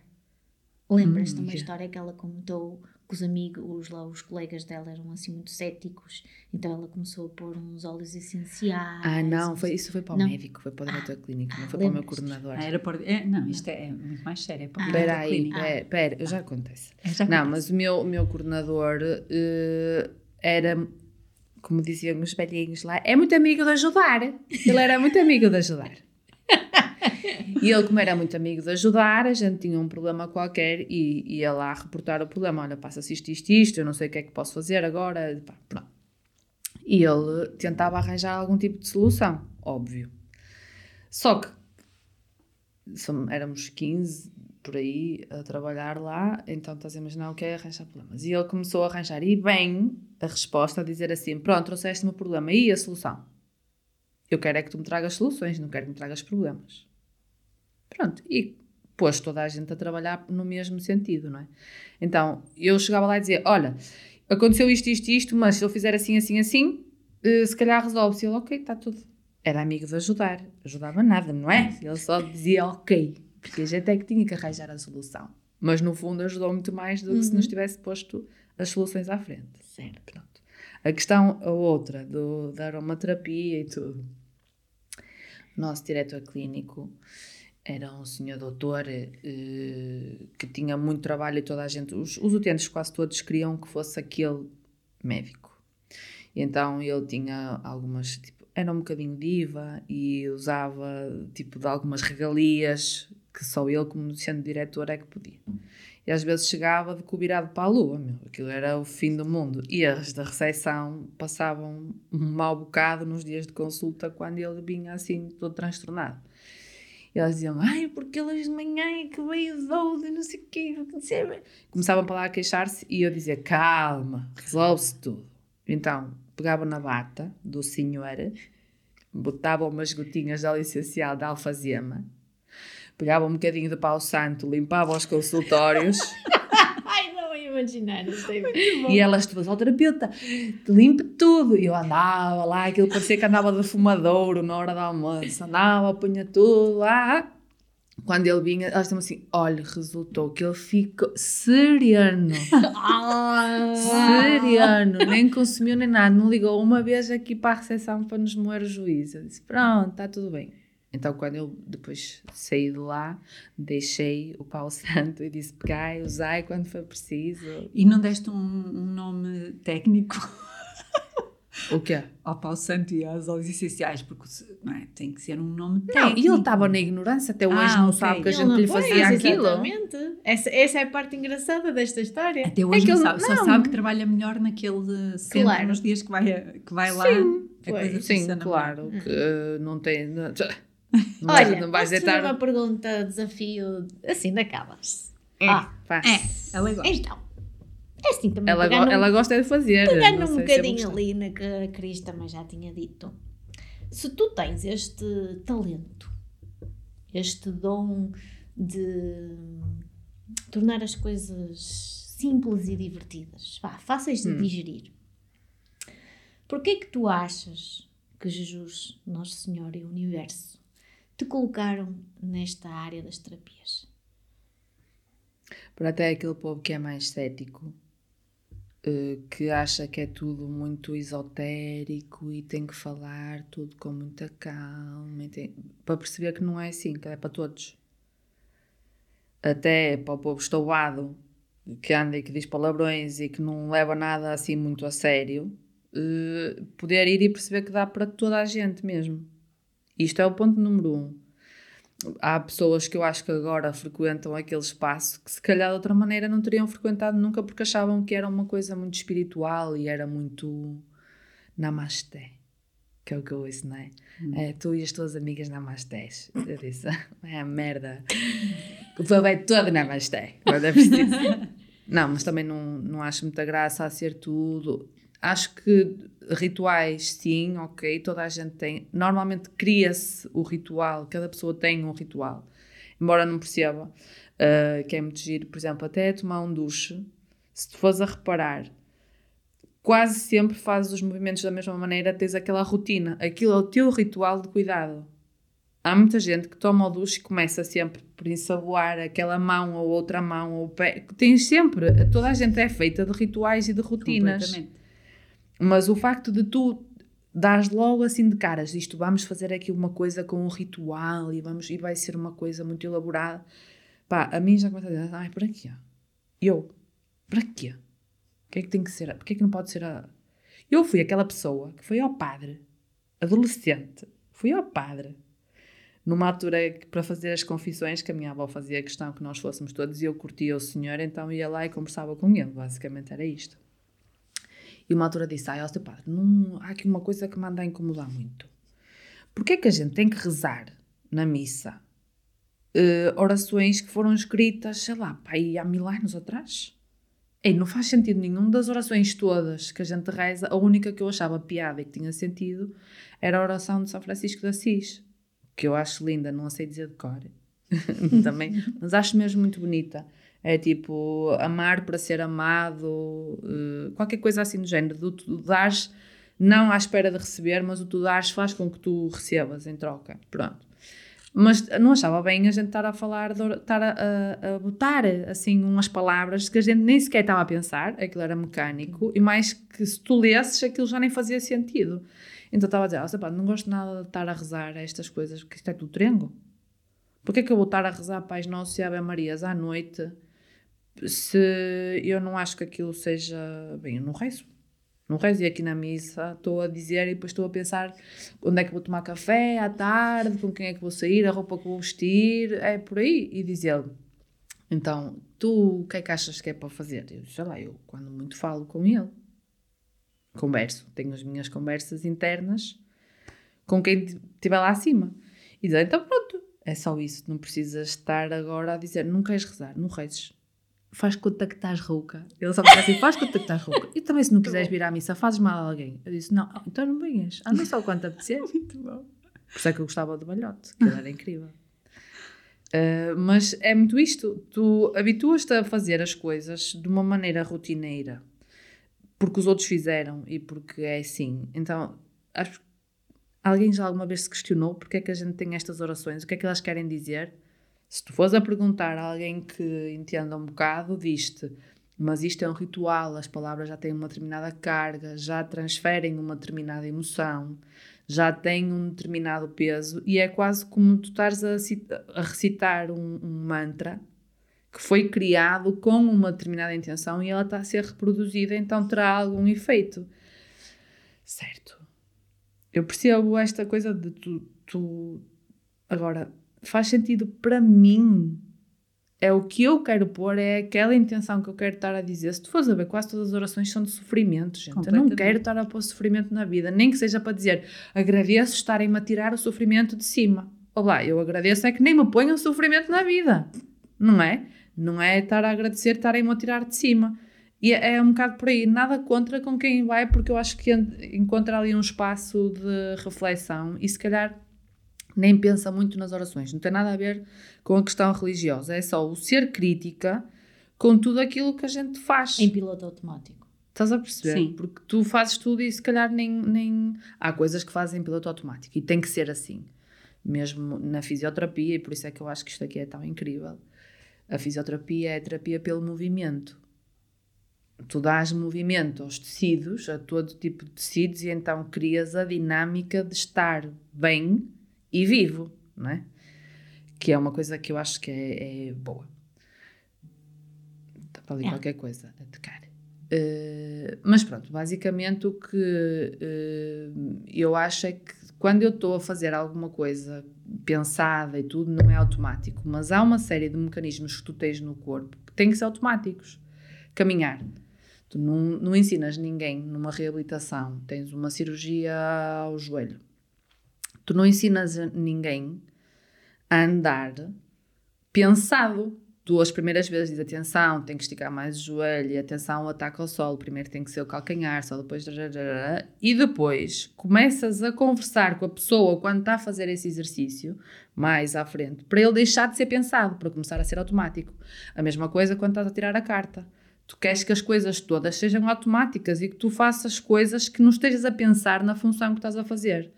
Lembras-te de uma Hum, já. história que ela contou que os amigos, os, lá, os colegas dela eram assim muito céticos, então ela começou a pôr uns óleos essenciais. Ah, não, foi, isso foi para o Não. médico, foi para o diretor clínico, não Ah, foi para o meu coordenador. Ah, era por... é, não, isto é, é muito mais sério. É para o Ah. Espera diretor aí, clínico. pera, pera, eu já acontece. É, já Não, acontece. mas o meu, o meu coordenador eh, era, como diziam os velhinhos lá, é muito amigo de ajudar. Ele era muito amigo de ajudar. E ele, como era muito amigo de ajudar, a gente tinha um problema qualquer e ia lá reportar o problema. Olha, passa-se isto, isto, isto, eu não sei o que é que posso fazer agora. Pá, pronto. E ele tentava arranjar algum tipo de solução, óbvio. Só que éramos 15 por aí a trabalhar lá, então estás a imaginar o que é arranjar problemas. E ele começou a arranjar, e bem, a resposta a dizer assim: Pronto, trouxeste-me o problema, e a solução? Eu quero é que tu me tragas soluções, não quero que me tragas problemas. Pronto, e pôs toda a gente a trabalhar no mesmo sentido, não é? Então, eu chegava lá e dizia: Olha, aconteceu isto, isto, isto, mas se eu fizer assim, assim, assim, eh, se calhar resolve-se. Ele, ok, está tudo. Era amigo de ajudar, ajudava nada, não é? Ele só dizia ok, porque a gente é que tinha que arranjar a solução. Mas no fundo ajudou muito mais do que se nos tivesse posto as soluções à frente. Certo. Pronto. A questão, a outra, do, da aromaterapia e tudo. O nosso diretor clínico era um senhor doutor eh, que tinha muito trabalho e toda a gente, os, os utentes quase todos queriam que fosse aquele médico. E então ele tinha algumas, tipo, era um bocadinho diva e usava tipo de algumas regalias que só ele, como sendo diretor, é que podia. E às vezes chegava de virado para a lua, meu. Aquilo era o fim do mundo. E as da recepção passavam um mau bocado nos dias de consulta quando ele vinha assim, todo transtornado. E elas diziam, ai, porque elas de manhã é que veio dou de não sei o quê. não sei o quê." Começavam para lá a queixar-se e eu dizia, calma, resolve-se tudo. Então, pegavam na bata do senhor, botavam umas gotinhas essencial de alfazema, pegavam um bocadinho de pau santo, limpavam os consultórios Não imaginar, e elas todas, ó terapeuta, limpe tudo. E eu andava lá, aquilo parecia que andava de fumadouro na hora do almoço, andava, punha tudo lá. Quando ele vinha, elas diziam assim: olha, resultou que ele ficou sereno. Ah, Seriano, nem consumiu nem nada, não ligou uma vez aqui para a recepção para nos moer o juízo. Eu disse: pronto, está tudo bem. Então, quando eu depois saí de lá, deixei o pau santo e disse: pegai, usai quando for preciso. E não deste um, um nome técnico O quê? ao pau santo e aos óleos essenciais, porque não é, tem que ser um nome Não, técnico. e ele estava na ignorância, até hoje Ah, não ok. sabe que a gente não- lhe Pois, fazia aquilo. Exatamente. Essa, essa é a parte engraçada desta história. Até hoje É que não ele- sabe, só não. sabe que trabalha melhor naquele centro Claro. nos dias que vai, que vai lá. Sim, a coisa pois. Sim, claro, que uh, não tem. Não, não vais- Olha, não vais deitar. uma pergunta, desafio, assim, daquelas. É, Ah, faz. É, ela gosta. Então, é assim também Ela, go- ela gosta de fazer. pegando um vou bocadinho ali na que a Cris também já tinha dito. Se tu tens este talento, este dom de tornar as coisas simples e divertidas, vá, fáceis de Hum. digerir, porquê é que tu achas que Jesus, Nosso Senhor e o Universo te colocaram nesta área das terapias? Para até aquele povo que é mais cético, eh, que acha que é tudo muito esotérico e tem que falar tudo com muita calma, para perceber que não é assim, que é para todos. Até para o povo estourado, que anda e que diz palavrões e que não leva nada assim muito a sério, eh, poder ir e perceber que dá para toda a gente mesmo. Isto é o ponto número um há pessoas que eu acho que agora frequentam aquele espaço que se calhar de outra maneira não teriam frequentado nunca porque achavam que era uma coisa muito espiritual e era muito namasté, que é o que eu ouço, não é? É, tu e as tuas amigas namastés. Eu disse, é a merda. O povo é todo namasté, quando é preciso. Não, mas também não, não acho muita graça a ser tudo. Acho que rituais, sim, ok, toda a gente tem. Normalmente cria-se o ritual, cada pessoa tem um ritual. Embora não perceba, uh, que é muito giro, por exemplo, até tomar um duche, se tu fores a reparar, quase sempre fazes os movimentos da mesma maneira, tens aquela rotina. Aquilo é o teu ritual de cuidado. Há muita gente que toma o duche e começa sempre por ensaboar aquela mão ou outra mão ou o pé. Tens sempre, toda a gente é feita de rituais e de rotinas. Mas o facto de tu dares logo assim de caras, isto vamos fazer aqui uma coisa com um ritual e, vamos, e vai ser uma coisa muito elaborada, pá, a mim já começa a dizer, ai, para quê? Eu, para quê? O que é que tem que ser? Porquê é que não pode ser a... Eu fui aquela pessoa que foi ao padre, adolescente, fui ao padre, numa altura para fazer as confissões, que a minha avó fazia questão que nós fôssemos todos e eu curtia o senhor, então ia lá e conversava com ele. Basicamente era isto. E uma altura disse: Ai, seu padre, não, há aqui uma coisa que me anda a incomodar muito. Porquê é que a gente tem que rezar na missa uh, orações que foram escritas, sei lá, pá, há mil anos atrás? Ei, não faz sentido nenhum das orações todas que a gente reza. A única que eu achava piada e que tinha sentido era a oração de São Francisco de Assis que eu acho linda, não sei dizer de cor também, mas acho mesmo muito bonita. É tipo amar para ser amado, uh, qualquer coisa assim do género. Do tu dares, não à espera de receber, mas o tu dares faz com que tu recebas em troca. Pronto. Mas não achava bem a gente estar a falar, estar a, a, a botar assim umas palavras que a gente nem sequer estava a pensar, aquilo era mecânico, e mais que se tu lesses aquilo já nem fazia sentido. Então estava a dizer, oh, pá, não gosto nada de estar a rezar estas coisas, porque isto é tudo trengo. Porquê é que eu vou estar a rezar Pais Nossos e Ave Marias à noite se eu não acho que aquilo seja... Bem, eu não rezo. Não rezo e aqui na missa estou a dizer e depois estou a pensar onde é que vou tomar café à tarde, com quem é que vou sair, a roupa que vou vestir, é por aí. E diz ele, então, tu o que é que achas que é para fazer? Eu, sei lá, eu quando muito falo com ele converso, tenho as minhas conversas internas com quem estiver lá acima. E dizer, então pronto, é só isso, não precisas estar agora a dizer, não queres rezar, não rezes. Faz conta que estás rouca. Ele só me disse assim, faz conta que estás rouca. E também se não quiseres vir à missa, fazes mal a alguém. Eu disse, não, então não venhas. Anda só quanto apetecer. Muito bom. Por isso é que eu gostava do balhote, que ele era incrível. Uh, mas é muito isto, tu habituas-te a fazer as coisas de uma maneira rotineira porque os outros fizeram e porque é assim. Então, acho alguém já alguma vez se questionou porque é que a gente tem estas orações, o que é que elas querem dizer? Se tu fores a perguntar a alguém que entenda um bocado, diz-te, mas isto é um ritual, as palavras já têm uma determinada carga, já transferem uma determinada emoção, já têm um determinado peso e é quase como tu estares a, a recitar um, um mantra que foi criado com uma determinada intenção e ela está a ser reproduzida, então terá algum efeito. Certo. Eu percebo esta coisa de tu, tu. Agora, faz sentido para mim. É o que eu quero pôr, é aquela intenção que eu quero estar a dizer. Se tu fores a ver, quase todas as orações são de sofrimento, gente. Eu não quero estar a pôr sofrimento na vida, nem que seja para dizer agradeço estarem-me a tirar o sofrimento de cima. Olá, eu agradeço é que nem me ponham sofrimento na vida, não é? Não é estar a agradecer, estarem-me a tirar de cima. E é, é um bocado por aí. Nada contra com quem vai, porque eu acho que encontra ali um espaço de reflexão e se calhar nem pensa muito nas orações. Não tem nada a ver com a questão religiosa. É só o ser crítica com tudo aquilo que a gente faz. Em piloto automático. Estás a perceber? Sim. Porque tu fazes tudo e se calhar nem, nem. Há coisas que fazem em piloto automático e tem que ser assim. Mesmo na fisioterapia, e por isso é que eu acho que isto aqui é tão incrível a fisioterapia é a terapia pelo movimento. Tu dás movimento aos tecidos, a todo tipo de tecidos, e então crias a dinâmica de estar bem e vivo, não é? Que é uma coisa que eu acho que é, é boa. Está ali é. qualquer coisa a tocar. Uh, mas pronto, basicamente o que uh, eu acho é que quando eu estou a fazer alguma coisa pensada e tudo, não é automático, mas há uma série de mecanismos que tu tens no corpo que têm que ser automáticos. Caminhar. Tu não, não ensinas ninguém numa reabilitação, tens uma cirurgia ao joelho. Tu não ensinas ninguém a andar pensado. tu as primeiras vezes dizes atenção, tem que esticar mais o joelho, atenção, ataque ao solo, primeiro tem que ser o calcanhar, só depois. E depois começas a conversar com a pessoa quando está a fazer esse exercício, mais à frente, para ele deixar de ser pensado, para começar a ser automático. A mesma coisa quando estás a tirar a carta. Tu queres que as coisas todas sejam automáticas e que tu faças coisas que não estejas a pensar na função que estás a fazer.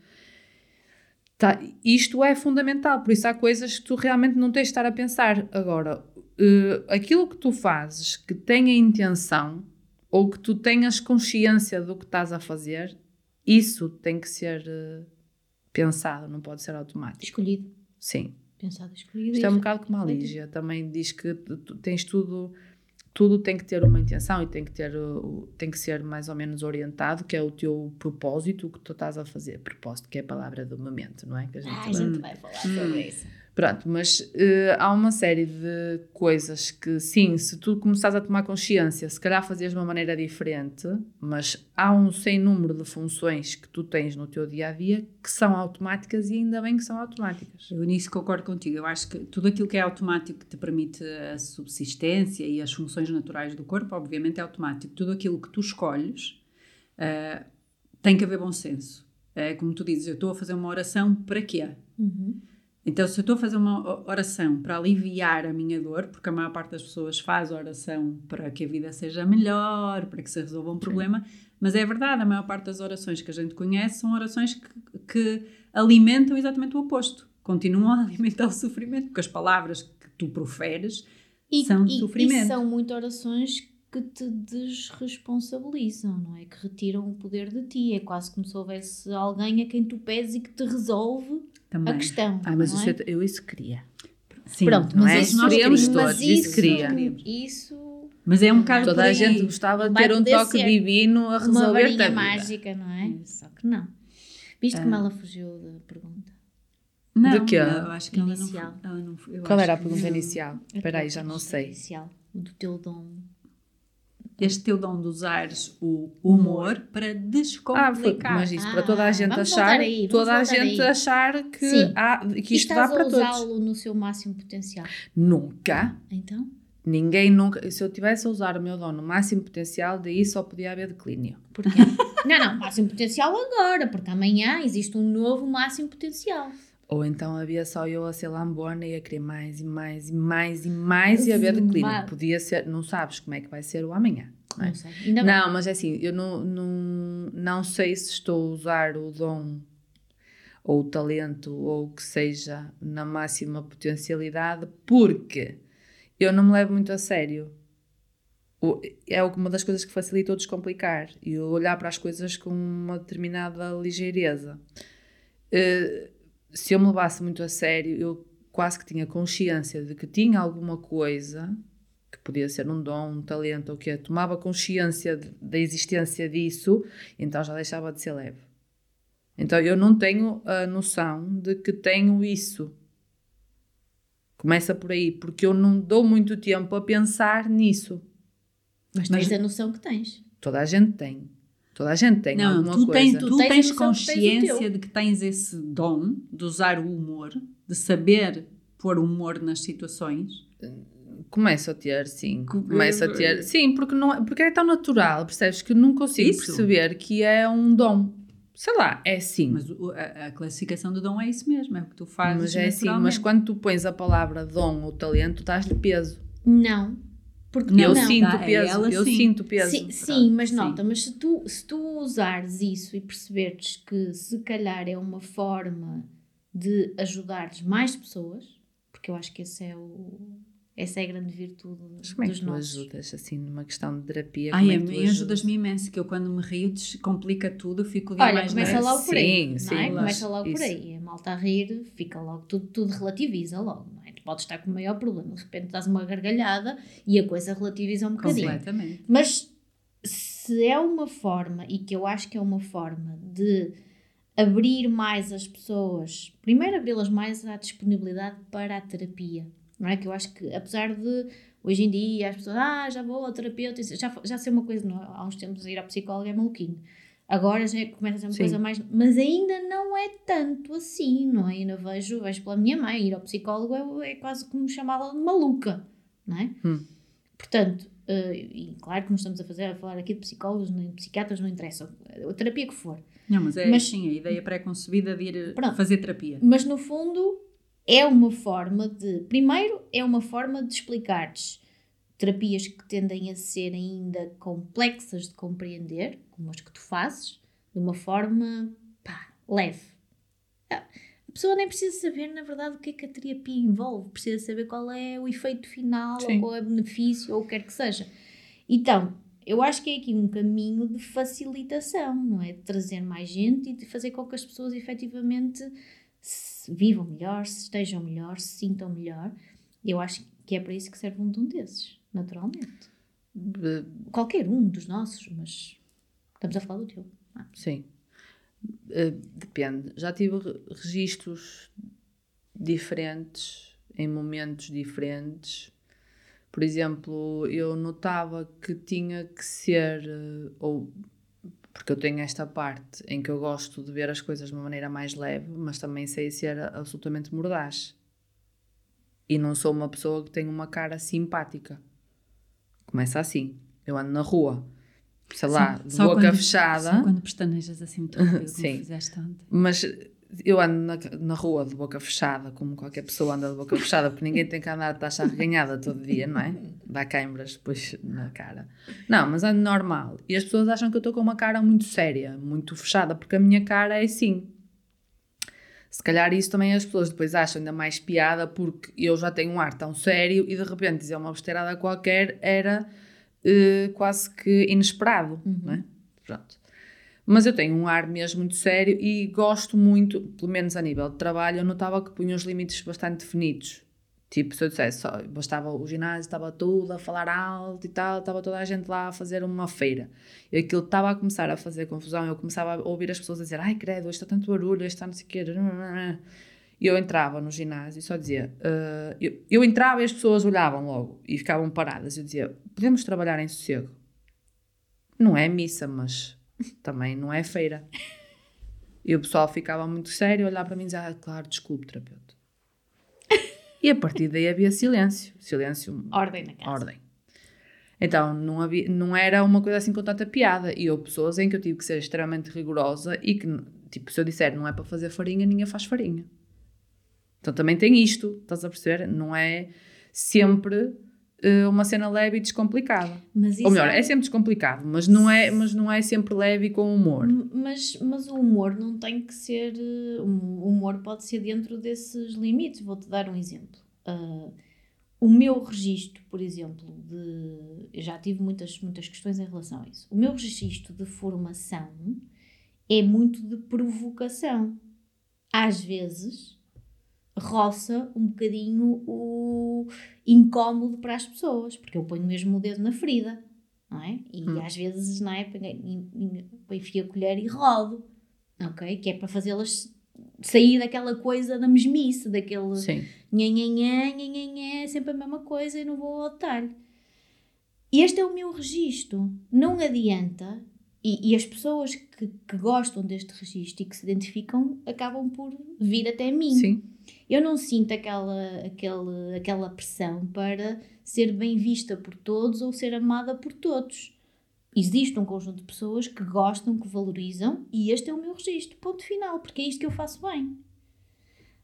Tá, isto é fundamental, por isso há coisas que tu realmente não tens de estar a pensar. Agora, uh, aquilo que tu fazes que tenha intenção ou que tu tenhas consciência do que estás a fazer, isso tem que ser uh, pensado, não pode ser automático. Escolhido. Sim. Pensado, escolhido. Isto é um bocado como a Lígia, também diz que tu tens tudo tudo tem que ter uma intenção e tem que ter tem que ser mais ou menos orientado que é o teu propósito o que tu estás a fazer. Propósito que é a palavra do momento não é? Que a gente, ah, a gente vai falar sobre hum. isso Pronto, mas uh, há uma série de coisas que, sim, se tu começares a tomar consciência, se calhar fazias de uma maneira diferente, mas há um sem número de funções que tu tens no teu dia a dia que são automáticas e ainda bem que são automáticas. Eu nisso concordo contigo. Eu acho que tudo aquilo que é automático que te permite a subsistência e as funções naturais do corpo, obviamente é automático. Tudo aquilo que tu escolhes uh, tem que haver bom senso. É como tu dizes, eu estou a fazer uma oração para quê? Uhum então, se eu estou a fazer uma oração para aliviar a minha dor, porque a maior parte das pessoas faz oração para que a vida seja melhor, para que se resolva um problema, mas é verdade, a maior parte das orações que a gente conhece são orações que, que alimentam exatamente o oposto. Continuam a alimentar o sofrimento, porque as palavras que tu proferes e, são de sofrimento. E são muito orações que te desresponsabilizam, não é? Que retiram o poder de ti. É quase como se houvesse alguém a quem tu pedes e que te resolve também. a questão. Ah, mas é? eu isso queria. Sim, Pronto, mas é? isso nós queríamos todos, mas isso, isso queria. Isso. Mas é um bocado Toda a gente gostava de ter um toque divino a resolver Uma varinha mágica, não é? Só que não. Viste ah. como ela fugiu da pergunta? Não, de que? eu acho que inicial. ela não, ela não Qual era a pergunta inicial? Espera aí, já não sei. Inicial, do teu dom este teu dom de usares o humor para descomplicar. Ah, mas isso, para toda a ah, gente achar, aí, toda a gente aí. achar que, há, que isto dá para todos. usá-lo no seu máximo potencial? Nunca. Então? Ninguém nunca. Se eu tivesse a usar o meu dom no máximo potencial, daí só podia haver declínio. Porquê? não, não, máximo potencial agora, porque amanhã existe um novo máximo potencial. Ou então havia só eu a ser lambona e a querer mais e mais e mais e mais e a ver declínio. Podia ser, não sabes como é que vai ser o amanhã. Não, é? não sei. Ainda não, bem. mas é assim, eu não, não, não sei se estou a usar o dom ou o talento ou o que seja na máxima potencialidade, porque eu não me levo muito a sério. É uma das coisas que facilita o descomplicar e olhar para as coisas com uma determinada ligeireza. Uh, se eu me levasse muito a sério, eu quase que tinha consciência de que tinha alguma coisa que podia ser um dom, um talento, ou que eu tomava consciência de, da existência disso, então já deixava de ser leve. Então eu não tenho a noção de que tenho isso. Começa por aí, porque eu não dou muito tempo a pensar nisso. Mas tens Mas, a noção que tens. Toda a gente tem. Toda a gente tem não, alguma tu coisa. Tens, tu, tu tens, tens consciência tens de que tens esse dom de usar o humor, de saber pôr humor nas situações. Começo a ter, sim. Começo a ter. Sim, porque, não, é, porque é tão natural, percebes? Que não consigo isso. perceber que é um dom. Sei lá, é sim. Mas a, a, classificação do dom é isso mesmo, é o que tu fazes. Mas é assim, mas quando tu pões a palavra dom ou talento, estás-lhe peso. Não, porque eu não, sinto tá, peso, ela, eu sim. sinto peso. Sim, sim mas nota, sim. mas se tu, se tu usares isso e perceberes que se calhar é uma forma de ajudares mais pessoas, porque eu acho que esse é o, essa é a grande virtude Mas como é que tu nossos. ajudas, assim, numa questão de terapia? Ai, é a mim ajudas-me imenso, que eu quando me rio descomplica tudo, fico Olha, mais começa leve. logo por aí, sim, não é? Sim, começa logo isso. por aí. A malta a rir, fica logo, tudo, tudo relativiza logo, não é? Tu podes estar com o maior problema, de repente dás uma gargalhada e a coisa relativiza um bocadinho. Completamente. Mas se é uma forma, e que eu acho que é uma forma de abrir mais as pessoas, primeiro abri-las mais à disponibilidade para a terapia, não é? Que eu acho que apesar de hoje em dia as pessoas, ah, já vou ao terapeuta, já, já sei uma coisa, não, há uns tempos ir ao psicólogo é maluquinho. Agora já começa a ser uma Sim. coisa mais. Mas ainda não é tanto assim, não é? Ainda vejo, vejo pela minha mãe, ir ao psicólogo é, é quase como chamá-la de maluca, não é? Hum. Portanto, uh, e claro que não estamos a, fazer, a falar aqui de psicólogos, nem de psiquiatras, não interessa, a terapia que for. Não, mas é Mas- sim, a ideia pré-concebida de ir Pronto. fazer terapia. Mas no fundo é uma forma de. Primeiro, é uma forma de explicar-te terapias que tendem a ser ainda complexas de compreender, como as que tu fazes, de uma forma pá, leve. Ah, A pessoa nem precisa saber, na verdade, o que é que a terapia envolve, precisa saber qual é o efeito final, Sim. ou qual é o benefício, ou o que quer que seja. Então, eu acho que é aqui um caminho de facilitação, não é? De trazer mais gente e de fazer com que as pessoas efetivamente vivam melhor, se estejam melhor, se sintam melhor. Eu acho que é para isso que serve um de um desses, naturalmente. Eh, Qualquer um dos nossos, mas estamos a falar do teu. Ah, Sim. Eh, depende. Já tive re- registros diferentes, em momentos diferentes. Por exemplo, eu notava que tinha que ser, eh, ou porque eu tenho esta parte em que eu gosto de ver as coisas de uma maneira mais leve, mas também sei ser absolutamente mordaz. E não sou uma pessoa que tem uma cara simpática. Começa assim. Eu ando na rua, sei lá, só boca quando- fechada. Só quando pestanejas assim muito rápido, Sim. fizeste ontem. Mas eu ando na, na rua de boca fechada, como qualquer pessoa anda de boca fechada, porque ninguém tem que andar de taxa arreganhada todo dia, não é? Dá câimbras depois na cara. Não, mas ando normal. E as pessoas acham que eu estou com uma cara muito séria, muito fechada, porque a minha cara é assim. Se calhar isso também as pessoas depois acham ainda mais piada, porque eu já tenho um ar tão sério e de repente dizer uma besteirada qualquer era eh, quase que inesperado, não é? Pronto. Mas eu tenho um ar mesmo muito sério e gosto muito, pelo menos a nível de trabalho, eu notava que punha os limites bastante definidos. Tipo, se eu dissesse, só, bastava o ginásio, estava tudo a falar alto e tal, estava toda a gente lá a fazer uma feira. E aquilo estava a começar a fazer confusão, eu começava a ouvir as pessoas a dizer, ai credo, isto está tanto barulho, isto está não sei o quê. E eu entrava no ginásio e só dizia, "Ah", eu, eu entrava e as pessoas olhavam logo e ficavam paradas. Eu dizia, podemos trabalhar em sossego? Não é missa, mas também não é feira. E o pessoal ficava muito sério, olhava para mim e dizia, ah, claro, desculpe, terapeuta. E a partir daí havia silêncio. Silêncio, Ordem na casa. ordem. Então, não, havia, não era uma coisa assim com tanta piada. E houve pessoas em que eu tive que ser extremamente rigorosa e que, tipo, se eu disser não é para fazer farinha, ninguém faz farinha. Então também tem isto, estás a perceber? Não é sempre uma cena leve e descomplicada. Ou melhor, é- é sempre descomplicado, mas não é, mas não é sempre leve e com humor. Mas, mas o humor não tem que ser. eh, O humor pode ser dentro desses limites. Vou-te dar um exemplo. Ah, o meu registro, por exemplo, de. Eu já tive muitas, muitas questões em relação a isso. O meu registro de formação é muito de provocação. Às vezes roça um bocadinho o incómodo para as pessoas, porque eu ponho mesmo o dedo na ferida, não é? E Hum. às vezes, não é? Enfio a colher e rodo, ok? Que é para fazê-las sair daquela coisa da mesmice, daquele nhanhanhã, é sempre a mesma coisa e não vou ao detalhe. Este é o meu registro. Não adianta, e, e as pessoas que, que gostam deste registro e que se identificam acabam por vir até mim. Sim. Eu não sinto aquela, aquela, aquela pressão para ser bem vista por todos ou ser amada por todos. Existe um conjunto de pessoas que gostam, que valorizam, e este é o meu registro, ponto final, porque é isto que eu faço bem.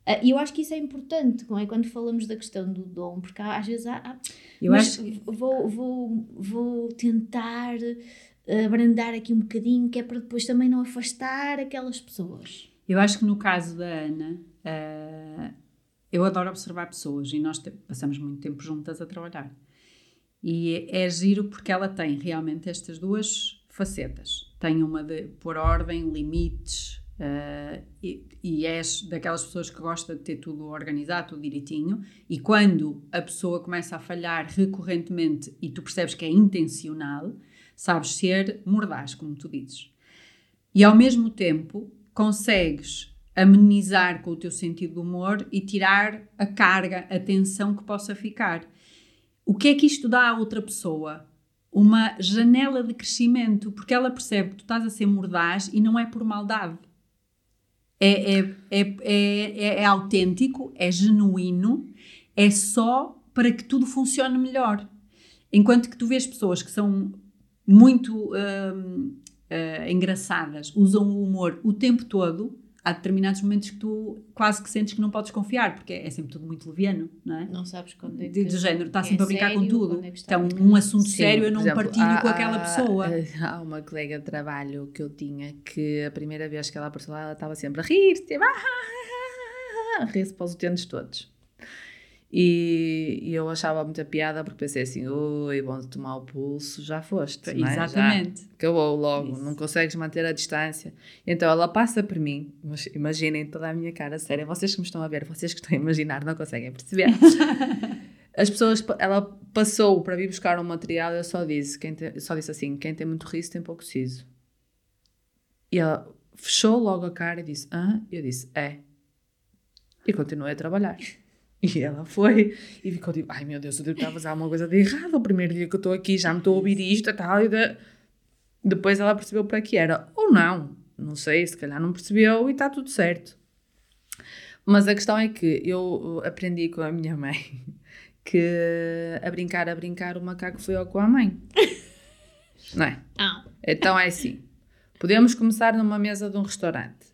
Ah, E eu acho que isso é importante, não é? Quando falamos da questão do dom, porque às vezes há. há- Eu acho, vou, vou, vou tentar abrandar aqui um bocadinho, que é para depois também não afastar aquelas pessoas. eu acho que no caso da Ana, ah, eu adoro observar pessoas e nós passamos muito tempo juntas a trabalhar. E é, giro porque ela tem realmente estas duas facetas. Tem uma de pôr ordem, limites, ah, e, e és daquelas pessoas que gosta de ter tudo organizado, tudo direitinho. E quando a pessoa começa a falhar recorrentemente e tu percebes que é intencional, sabes ser mordaz, como tu dizes. E ao mesmo tempo consegues amenizar com o teu sentido de humor e tirar a carga, a tensão que possa ficar. O que é que isto dá à outra pessoa? Uma janela de crescimento, porque ela percebe que tu estás a ser mordaz e não é por maldade. É, é, é, é, é, é autêntico, é genuíno, é só para que tudo funcione melhor. Enquanto que tu vês pessoas que são muito hum, uh, engraçadas, usam o humor o tempo todo, há determinados momentos que tu quase que sentes que não podes confiar, porque é sempre tudo muito leviano, não é? Não sabes quando é que... Do género, está é sempre a brincar sério, com tudo. é então, um assunto Sim, sério eu não exemplo, partilho há- com aquela pessoa. Há uma colega de trabalho que eu tinha que a primeira vez que ela apareceu lá, ela estava sempre a rir, tipo, ah, ah, ah, ah, a rir-se para os utentes todos. E, e eu achava muita piada porque pensei assim: ui, bom de tomar o pulso, já foste. é? Já Exatamente. acabou logo, Isso. não consegues manter a distância. Então ela passa por mim, mas imaginem toda a minha cara, sério, vocês que me estão a ver, vocês que estão a imaginar, não conseguem perceber. As pessoas, ela passou para vir buscar um material eu só disse, quem tem- só disse assim: quem tem muito riso tem pouco siso. E ela fechou logo a cara e disse: ah? E eu disse: é. E continuei a trabalhar. E ela foi e ficou tipo: ai meu Deus, eu devo estar a fazer alguma coisa de errado. O primeiro dia que eu estou aqui já me estou a ouvir isto e tal. E de- depois ela percebeu para que era. Ou não, não sei, se calhar não percebeu e está tudo certo. Mas a questão é que eu aprendi com a minha mãe que a brincar, a brincar, o macaco foi ao com a mãe. Não é? Ah, Então é assim: podemos começar numa mesa de um restaurante.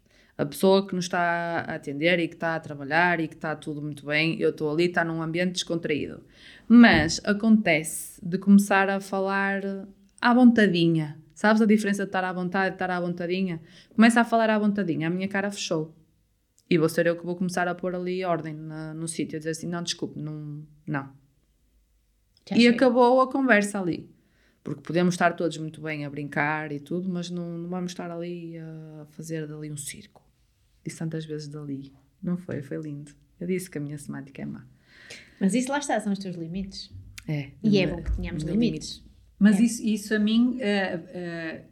A pessoa que nos está a atender e que está a trabalhar e que está tudo muito bem, eu estou ali, está num ambiente descontraído. Mas acontece de começar a falar à vontadinha. Sabes a diferença de estar à vontade e estar à vontadinha? Começa a falar à vontadinha, a minha cara fechou. E vou ser eu que vou começar a pôr ali ordem na- no sítio, a dizer assim: não, desculpe, não. não. já E chega. acabou a conversa ali. Porque podemos estar todos muito bem a brincar e tudo, mas não, não vamos estar ali a fazer dali um circo. Disse tantas vezes dali. Não foi, foi lindo. Eu disse que a minha semântica é má. Mas isso lá está, são os teus limites. É. E é bom que tenhamos o meu limites. Mas É. isso, isso a mim, eh,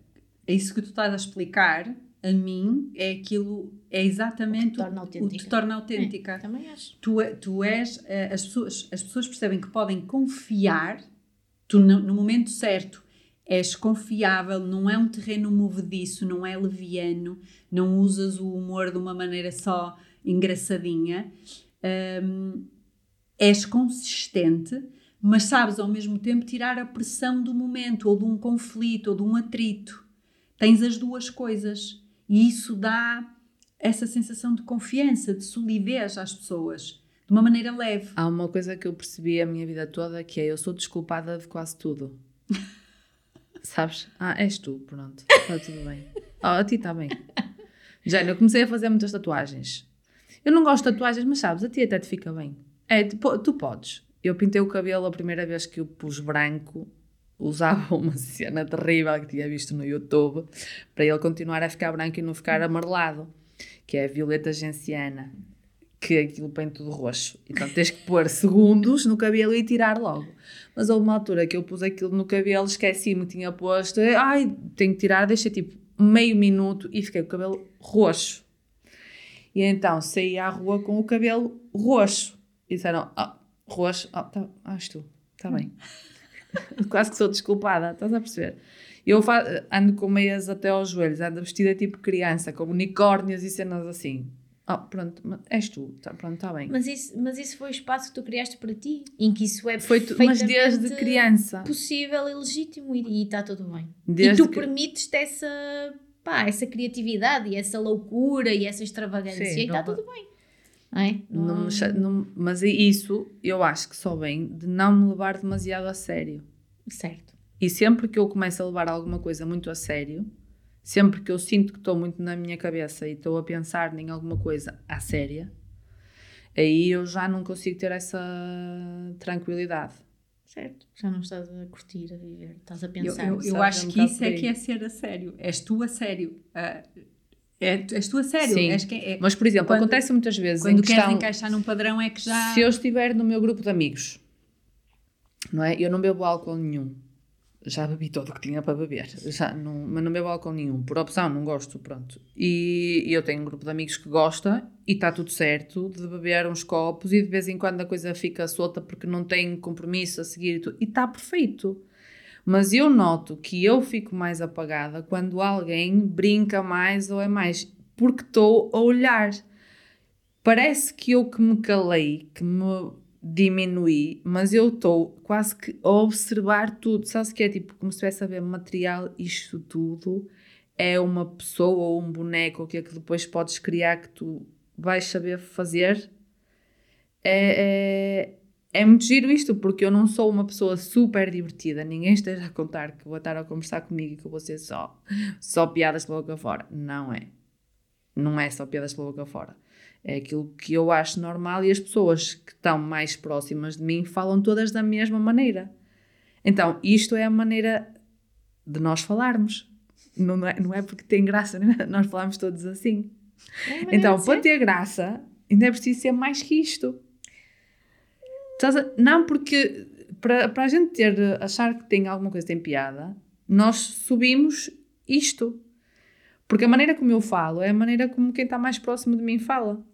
é isso que tu estás a explicar, a mim, é aquilo, é exatamente O que torna o que te torna autêntica. Também acho. Tu, é- tu és, eh, as pessoas, as pessoas percebem que podem confiar, tu no, no momento certo és confiável, não é um terreno movediço, não é leviano, não usas o humor de uma maneira só engraçadinha, hum, és consistente, mas sabes ao mesmo tempo tirar a pressão do momento, ou de um conflito, ou de um atrito. Tens as duas coisas e isso dá essa sensação de confiança, de solidez às pessoas, de uma maneira leve. Há uma coisa que eu percebi a minha vida toda que é eu sou desculpada de quase tudo. Sabes? Ah, és tu, pronto. Está tudo bem. Ah, a ti está bem. Já, eu comecei a fazer muitas tatuagens. Eu não gosto de tatuagens, mas sabes, a ti até te fica bem. É, tu, tu podes. Eu pintei o cabelo a primeira vez que eu pus branco. Usava uma cena terrível que tinha visto no YouTube para ele continuar a ficar branco e não ficar amarelado, que é a violeta genciana que aquilo põe tudo roxo. Então tens que pôr segundos no cabelo e tirar logo. Mas houve uma altura que eu pus aquilo no cabelo, esqueci-me, tinha posto, ai, tenho que tirar, deixei tipo meio minuto e fiquei com o cabelo roxo. E então saí à rua com o cabelo roxo. E disseram, ah, roxo, ah, tá, és tu, está bem. Quase que sou desculpada, estás a perceber? Eu ando com meias até aos joelhos, ando vestida tipo criança, com unicórnios e cenas assim. Ah, pronto, és tu, tá, pronto, está bem. Mas isso, mas isso foi o espaço que tu criaste para ti, em que isso é Foi tu, mas desde criança. possível e legítimo e está tudo bem. Desde e tu que- permites-te essa, pá, essa criatividade e essa loucura e essa extravagância Sim, e está não- tudo bem. É? Não não- mas isso eu acho que só vem de não me levar demasiado a sério. Certo. E sempre que eu começo a levar alguma coisa muito a sério, sempre que eu sinto que estou muito na minha cabeça e estou a pensar em alguma coisa à séria, aí eu já não consigo ter essa tranquilidade. Certo. Já não estás a curtir, a viver, estás a Eu, pensar. eu, eu sabes, acho é que isso é que é ser a sério. És tu a sério. Ah, é, és tu a sério. Sim. Que é- Mas, por exemplo, Quando- acontece muitas vezes quando em queres questão... encaixar num padrão é que já. Se eu estiver no meu grupo de amigos, não é? Eu não bebo álcool nenhum. Já bebi todo o que tinha para beber, já não, mas não bebo álcool nenhum. Por opção, não gosto, pronto. E, e eu tenho um grupo de amigos que gosta e está tudo certo de beber uns copos e de vez em quando a coisa fica solta porque não tem compromisso a seguir e está perfeito. Mas eu noto que eu fico mais apagada quando alguém brinca mais ou é mais, porque estou a olhar parece que eu que me calei, que me diminuir, mas eu estou quase que a observar tudo. Sabes que é? Tipo, como se estivesse a ver material, isto tudo é uma pessoa ou um boneco, o que é que depois podes criar que tu vais saber fazer. É, é, é muito giro isto, porque eu não sou uma pessoa super divertida. Ninguém esteja a contar que vou estar a conversar comigo e que vou ser só, só piadas pela boca fora. Não é. Não é só piadas pela boca fora. É aquilo que eu acho normal e as pessoas que estão mais próximas de mim falam todas da mesma maneira. Então, isto é a maneira de nós falarmos. Não é, não é porque tem graça, né? nós falamos todos assim. É então, para ter graça, ainda é preciso ser mais que isto. Não porque, para, para a gente ter, achar que tem alguma coisa que tem piada, nós subimos isto. Porque a maneira como eu falo é a maneira como quem está mais próximo de mim fala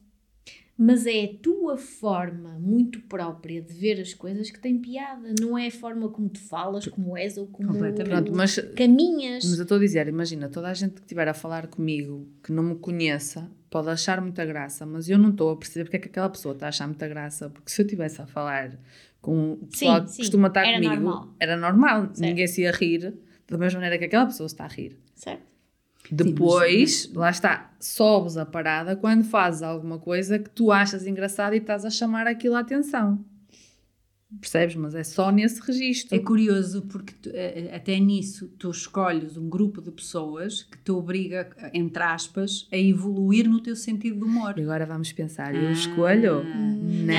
mas é a tua forma muito própria de ver as coisas que tem piada, não é a forma como tu falas, como és ou como Pronto, mas, caminhas. Mas eu estou a dizer, imagina, toda a gente que estiver a falar comigo, que não me conheça, pode achar muita graça, mas eu não estou a perceber porque é que aquela pessoa está a achar muita graça, porque se eu estivesse a falar com o pessoal sim, que sim, costuma estar era comigo, normal. era normal, certo. ninguém se ia rir da mesma maneira que aquela pessoa está a rir. Certo. Depois, Sim, lá está, sobes a parada quando fazes alguma coisa que tu achas engraçada e estás a chamar aquilo a atenção. Percebes? Mas é só nesse registro. É curioso porque tu, eh, eh, até nisso tu escolhes um grupo de pessoas que te obriga, entre aspas, a evoluir no teu sentido de humor. E agora vamos pensar, eu ah, escolho? Não.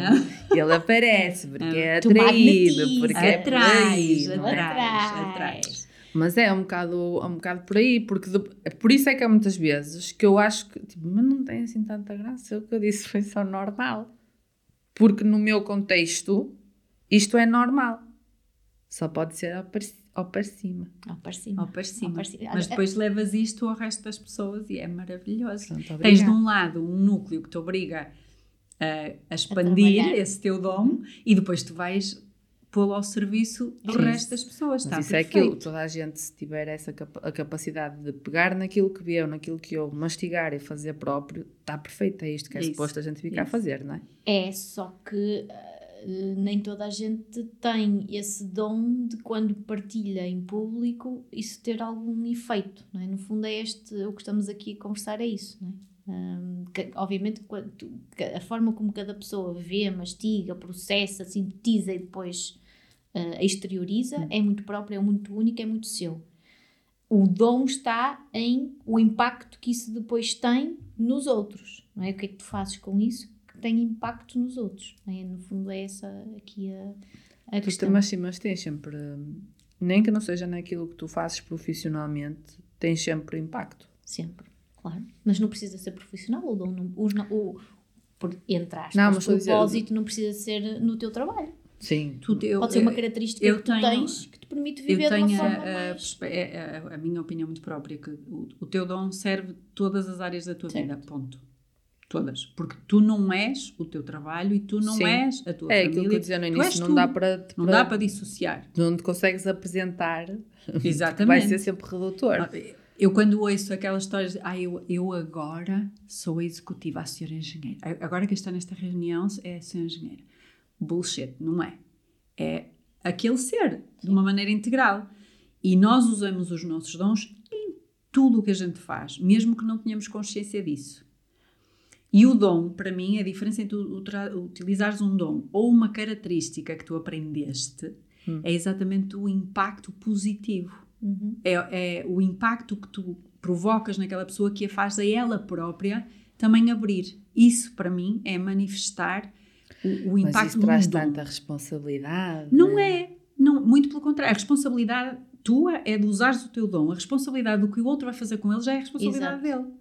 não. Ele aparece porque é atraído, porque é atrás, atrás, atrás. Mas é um bocado, é um bocado por aí, porque de, por isso é que há muitas vezes que eu acho que, tipo, mas não tem assim tanta graça, o que eu disse foi só normal. Porque no meu contexto, isto é normal. Só pode ser ao para, ao para cima. Ao para cima. Ao para cima. Ao para cima. Mas depois levas isto ao resto das pessoas e é maravilhoso. Pronto, Tens de um lado um núcleo que te obriga a, a expandir a esse teu dom e depois tu vais pô-lo ao serviço do é resto das pessoas. Mas está isso é perfeito. é aquilo, toda a gente, se tiver essa a capacidade de pegar naquilo que viu, naquilo que eu mastigar e fazer próprio, está perfeito. É isto que é isso, suposto a gente ficar isso. a fazer, não é? É, só que uh, nem toda a gente tem esse dom de quando partilha em público isso ter algum efeito, não é? No fundo é este, o que estamos aqui a conversar é isso, não é? Um, que, obviamente, a forma como cada pessoa vê, mastiga, processa, sintetiza e depois uh, exterioriza hum. é muito próprio, é muito único, é muito seu. O dom está em o impacto que isso depois tem nos outros. Não é? O que é que tu fazes com isso que tem impacto nos outros? É? No fundo, é essa aqui a, a questão. Mas, mas tens sempre, nem que não seja naquilo que tu fazes profissionalmente, tens sempre impacto. Sempre, claro. Mas não precisa ser profissional, o dom, não, o, o, por, entre aspas, não, mas o propósito dizer, não precisa ser no teu trabalho. Sim. Tu, eu, Pode ser uma característica eu que tu tenho, tens que te permite viver eu tenho de uma forma a, mais... a, é, é, a, a, minha opinião muito própria, que o, o, teu dom serve todas as áreas da tua certo. vida, ponto. Todas. Porque tu não és o teu trabalho e tu não Sim. és a tua é, família. É aquilo que eu dizia no início, não dá para. Não dá para dissociar. Não te consegues apresentar. Exatamente. Vai ser sempre redutor. Eu quando ouço aquelas histórias de, ah, eu, eu agora sou a executiva, a senhora engenheira. Agora que está nesta reunião é a senhora engenheira bullshit, não é? É aquele ser, de uma maneira integral. E nós usamos os nossos dons em tudo o que a gente faz, mesmo que não tenhamos consciência disso. E o dom, para mim, a diferença entre utilizares um dom ou uma característica que tu aprendeste hum. é exatamente o impacto positivo. Uhum. É, é o impacto que tu provocas naquela pessoa que a faz a ela própria também abrir. Isso, para mim, é manifestar o, o impacto Mas isso traz tanta responsabilidade. Não é, não, muito pelo contrário. A responsabilidade tua é de usares o teu dom. A responsabilidade do que o outro vai fazer com ele já é a responsabilidade Exato. dele.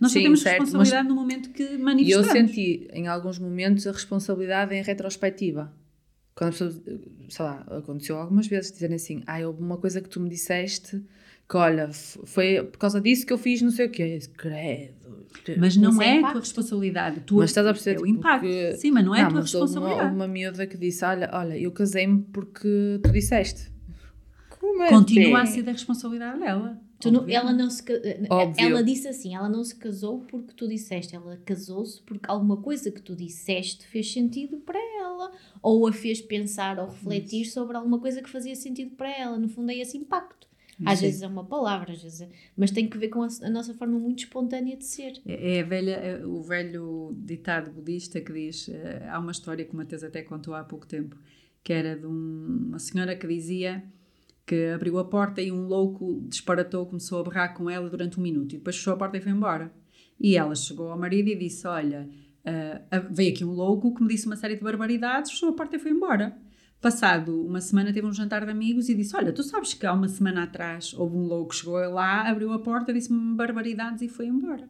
Nós Sim, só temos certo, responsabilidade no momento que manifestamos. E eu senti, em alguns momentos, a responsabilidade em retrospectiva. Quando a pessoa, sei lá, aconteceu algumas vezes dizerem assim, ah, houve uma coisa que tu me disseste que, olha, foi por causa disso que eu fiz não sei o quê. Credo. Mas não é, é a tua responsabilidade. Tu, mas estás a perceber, é o impacto. Porque... Sim, mas não é não, a tua responsabilidade. Uma, uma miúda que disse, olha, olha eu casei-me porque tu disseste. Como é Continua a ser da responsabilidade dela. não, ela não se eh, Óbvio. ela disse assim, ela não se casou porque tu disseste, ela casou-se porque alguma coisa que tu disseste fez sentido para ela, ou a fez pensar ou refletir sobre alguma coisa que fazia sentido para ela. No fundo é esse impacto. Às Sim. vezes é uma palavra, às vezes é, mas tem que ver com a, a nossa forma muito espontânea de ser. É, é velha, é o velho ditado budista que diz: eh, há uma história que o Mateus até contou há pouco tempo, que era de um- uma senhora que dizia que abriu a porta e um louco disparatou, começou a berrar com ela durante um minuto e depois fechou a porta e foi embora. E ela chegou ao marido e disse: Olha, eh, veio aqui um louco que me disse uma série de barbaridades, fechou a porta e foi embora. Passado uma semana teve um jantar de amigos e disse: Olha, tu sabes que há uma semana atrás houve um louco que chegou lá, abriu a porta, disse-me barbaridades e foi embora.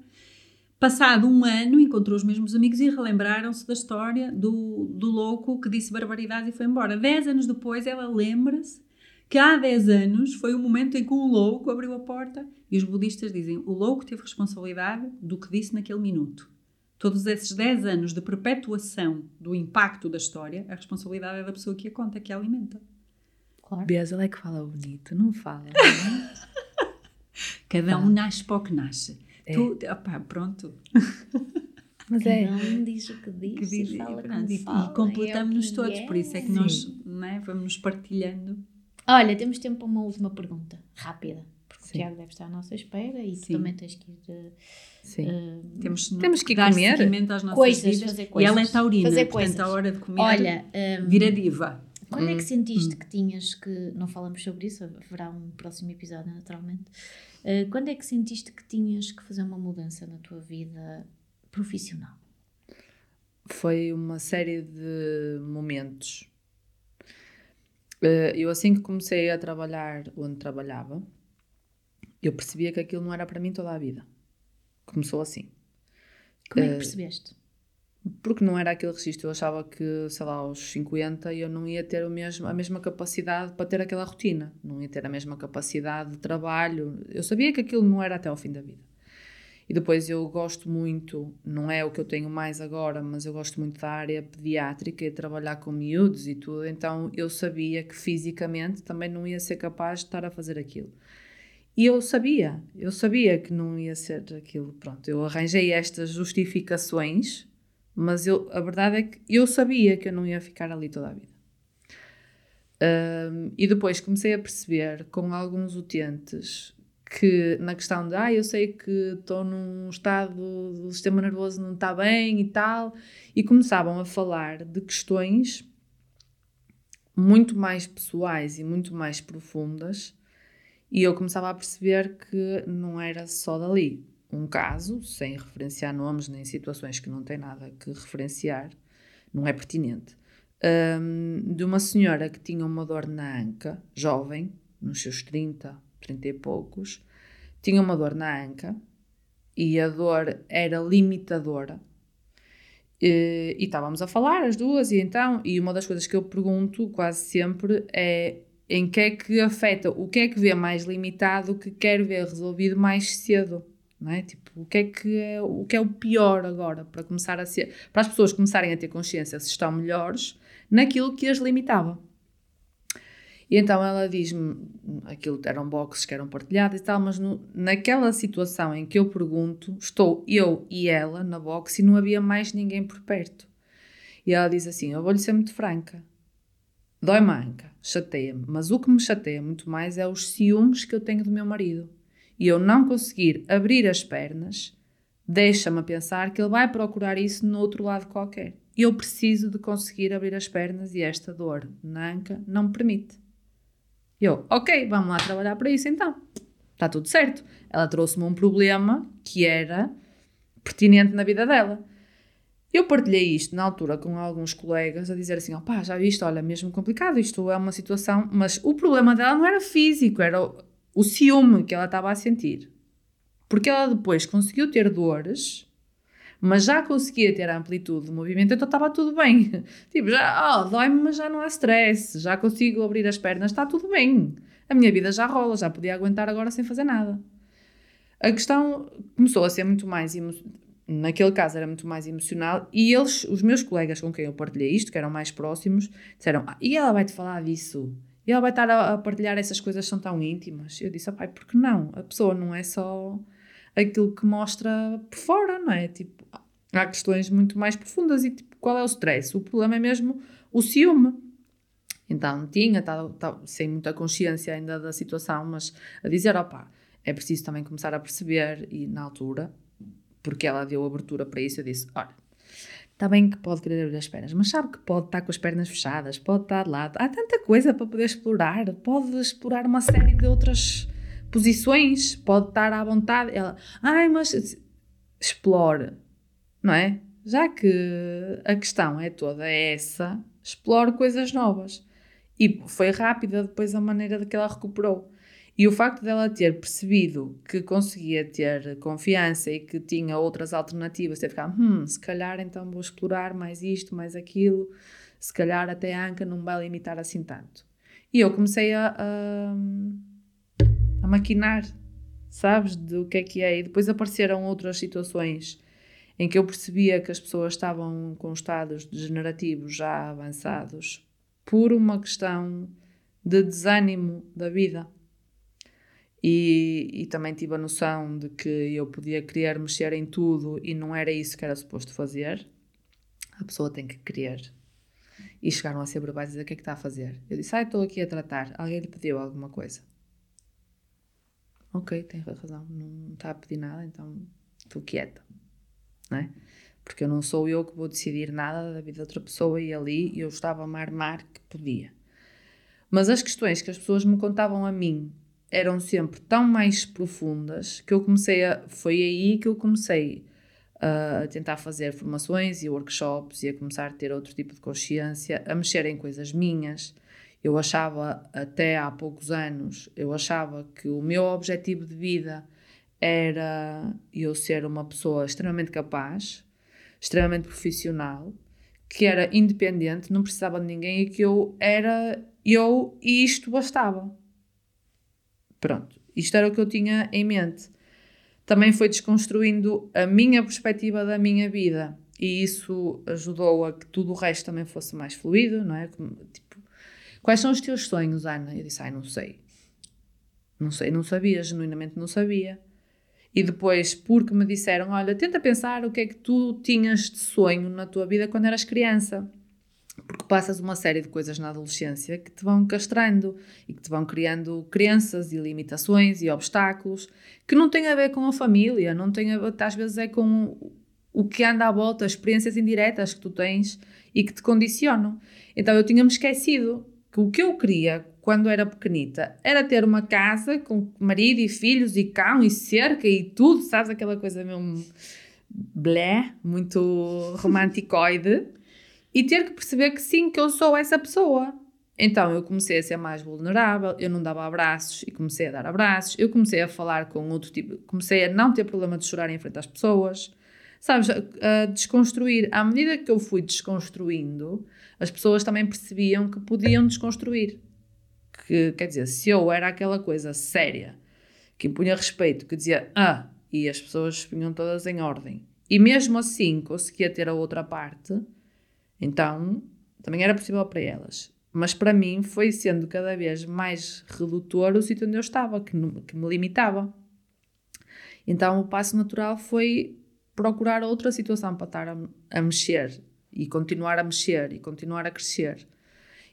Passado um ano, encontrou os mesmos amigos e relembraram-se da história do, do louco que disse barbaridades e foi embora. Dez anos depois, ela lembra-se que há 10 anos foi o momento em que um louco abriu a porta e os budistas dizem o louco teve responsabilidade do que disse naquele minuto. Todos esses 10 anos de perpetuação do impacto da história, a responsabilidade é da pessoa que a conta, que a alimenta. Claro. Bias, ela é que fala bonito, não fala. não é? Cada um nasce para o que nasce. É. Tu, opá, pronto. Mas Cada é. um diz o que diz, Que diz- e fala pronto, como e, fala, e completamos-nos é o que todos, é. por isso é que Sim. nós não é, vamos nos partilhando. Olha, temos tempo para uma última pergunta, rápida. Porque Sim. o Tiago deve estar à nossa espera e tu Sim. também tens que ir. eh, Sim. eh, Temos, Temos que comer. seguimento às nossas Coisas, vidas. fazer E ela é coisas. taurina, Fazer portanto, coisas. a hora de comer olha, eh, vira diva. quando é Hum, que sentiste que tinhas que. Não falamos sobre isso, haverá um próximo episódio, naturalmente. Eh, quando é que sentiste que tinhas que fazer uma mudança na tua vida profissional? Foi uma série de momentos. Eh, Eu, assim que comecei a trabalhar onde trabalhava, eu percebia que aquilo não era para mim toda a vida. Começou assim. Como é Eh, que percebeste? Porque não era aquele registro. Eu achava que, sei lá, aos 50 eu não ia ter o mesmo, a mesma capacidade para ter aquela rotina. Não ia ter a mesma capacidade de trabalho. Eu sabia que aquilo não era até ao fim da vida. E depois eu gosto muito, não é o que eu tenho mais agora, mas eu gosto muito da área pediátrica e trabalhar com miúdos e tudo. Então eu sabia que fisicamente também não ia ser capaz de estar a fazer aquilo. E eu sabia, eu sabia que não ia ser aquilo. Pronto, eu arranjei estas justificações, mas eu, a verdade é que eu sabia que eu não ia ficar ali toda a vida. Ahm, e depois comecei a perceber com alguns utentes que na questão de ah, eu sei que estou num estado do sistema nervoso não está bem e tal, e começavam a falar de questões muito mais pessoais e muito mais profundas, e eu começava a perceber que não era só dali. Um caso, sem referenciar nomes nem situações que não tem nada que referenciar, não é pertinente, hum, de uma senhora que tinha uma dor na anca, jovem, nos seus 30, 30 e poucos, tinha uma dor na anca e a dor era limitadora. E, e estávamos a falar as duas, e então, e uma das coisas que eu pergunto quase sempre é em que é que afeta, o que é que vê mais limitado que quer ver resolvido mais cedo, não é? Tipo, o que é que é o que é o pior agora para começar a ser, para as pessoas começarem a ter consciência se estão melhores naquilo que as limitava. E então ela diz-me, aquilo eram boxes que eram partilhados e tal, mas no, naquela situação em que eu pergunto, estou eu e ela na box e não havia mais ninguém por perto. E ela diz assim: Eu vou-lhe ser muito franca. Dói-me anca, chateia-me, mas o que me chateia muito mais é os ciúmes que eu tenho do meu marido. E eu não conseguir abrir as pernas deixa-me pensar que ele vai procurar isso no outro lado qualquer. Eu preciso de conseguir abrir as pernas e esta dor na anca não me permite. Eu, ok, vamos lá trabalhar para isso então. Está tudo certo. Ela trouxe-me um problema que era pertinente na vida dela. Eu partilhei isto na altura com alguns colegas a dizer assim: opá, já viste, olha, mesmo complicado, isto é uma situação. Mas o problema dela não era físico, era o, o ciúme que ela estava a sentir. Porque ela depois conseguiu ter dores, mas já conseguia ter amplitude de movimento, então estava tudo bem. Tipo, já, oh, dói-me, mas já não há stress, já consigo abrir as pernas, está tudo bem. A minha vida já rola, já podia aguentar agora sem fazer nada. A questão começou a ser muito mais. Naquele caso era muito mais emocional e eles, os meus colegas com quem eu partilhei isto, que eram mais próximos, disseram: ah, "E ela vai te falar disso?" E ela vai estar a, a partilhar essas coisas que são tão íntimas. Eu disse, pai, porque não? A pessoa não é só aquilo que mostra por fora, não é? Tipo, há questões muito mais profundas e tipo, qual é o stress? O problema é mesmo o ciúme. Então tinha, estava sem muita consciência ainda da situação, mas a dizer, opá, é preciso também começar a perceber e na altura, porque ela deu abertura para isso, eu disse, olha, Está bem que pode querer abrir as pernas, mas sabe que pode estar com as pernas fechadas, pode estar de lado. Há tanta coisa para poder explorar. Pode explorar uma série de outras posições, pode estar à vontade. Ela, ai, mas explore, não é? Já que a questão é toda essa, explore coisas novas. E foi rápida depois a maneira de que ela recuperou. E o facto dela ter percebido que conseguia ter confiança e que tinha outras alternativas, ter ficado, hum, se calhar então vou explorar mais isto, mais aquilo, se calhar até a Anca não vai limitar assim tanto. E eu comecei a, a, a maquinar, sabes, do que é que é. E depois apareceram outras situações em que eu percebia que as pessoas estavam com estados degenerativos já avançados por uma questão de desânimo da vida. E, e, também tive a noção de que eu podia querer mexer em tudo e não era isso que era suposto fazer. A pessoa tem que querer. E chegaram a ser verbais e dizer o que é que está a fazer. Eu disse, ah, estou aqui a tratar. Alguém lhe pediu alguma coisa? Ok, tem razão. Não está a pedir nada, então estou quieta. Não é? Porque eu não sou eu que vou decidir nada da vida de outra pessoa e ali eu estava a armar que podia. Mas as questões que as pessoas me contavam a mim eram sempre tão mais profundas que eu comecei a. Foi aí que eu comecei a tentar fazer formações e workshops e a começar a ter outro tipo de consciência, a mexer em coisas minhas. Eu achava, até há poucos anos, eu achava que o meu objetivo de vida era eu ser uma pessoa extremamente capaz, extremamente profissional, que era independente, não precisava de ninguém e que eu era eu e isto bastava. Pronto, isto era o que eu tinha em mente. Também foi desconstruindo a minha perspectiva da minha vida e isso ajudou a que tudo o resto também fosse mais fluido, não é? Tipo, quais são os teus sonhos, Ana? Eu disse, ai, não sei. Não sei, não sabia, genuinamente não sabia. E depois, porque me disseram, olha, tenta pensar o que é que tu tinhas de sonho na tua vida quando eras criança porque passas uma série de coisas na adolescência que te vão castrando e que te vão criando crenças e limitações e obstáculos que não têm a ver com a família, não têm a ver, às vezes é com o que anda à volta, as experiências indiretas que tu tens e que te condicionam. Então eu tinha-me esquecido que o que eu queria quando era pequenita era ter uma casa com marido e filhos e cão e cerca e tudo, sabes? Aquela coisa mesmo blé, muito romanticoide e ter que perceber que sim, que eu sou essa pessoa. Então eu comecei a ser mais vulnerável, eu não dava abraços e comecei a dar abraços, eu comecei a falar com outro tipo, comecei a não ter problema de chorar em frente às pessoas, sabes, a, desconstruir. À medida que eu fui desconstruindo, as pessoas também percebiam que podiam desconstruir. Que, quer dizer, se eu era aquela coisa séria, que impunha respeito, que dizia ah, e as pessoas punham todas em ordem, e mesmo assim conseguia ter a outra parte então, também era possível para elas. Mas para mim foi sendo cada vez mais redutor o sítio onde eu estava, que, que me limitava. Então, o passo natural foi procurar outra situação para estar a, a mexer e continuar a mexer e continuar a crescer.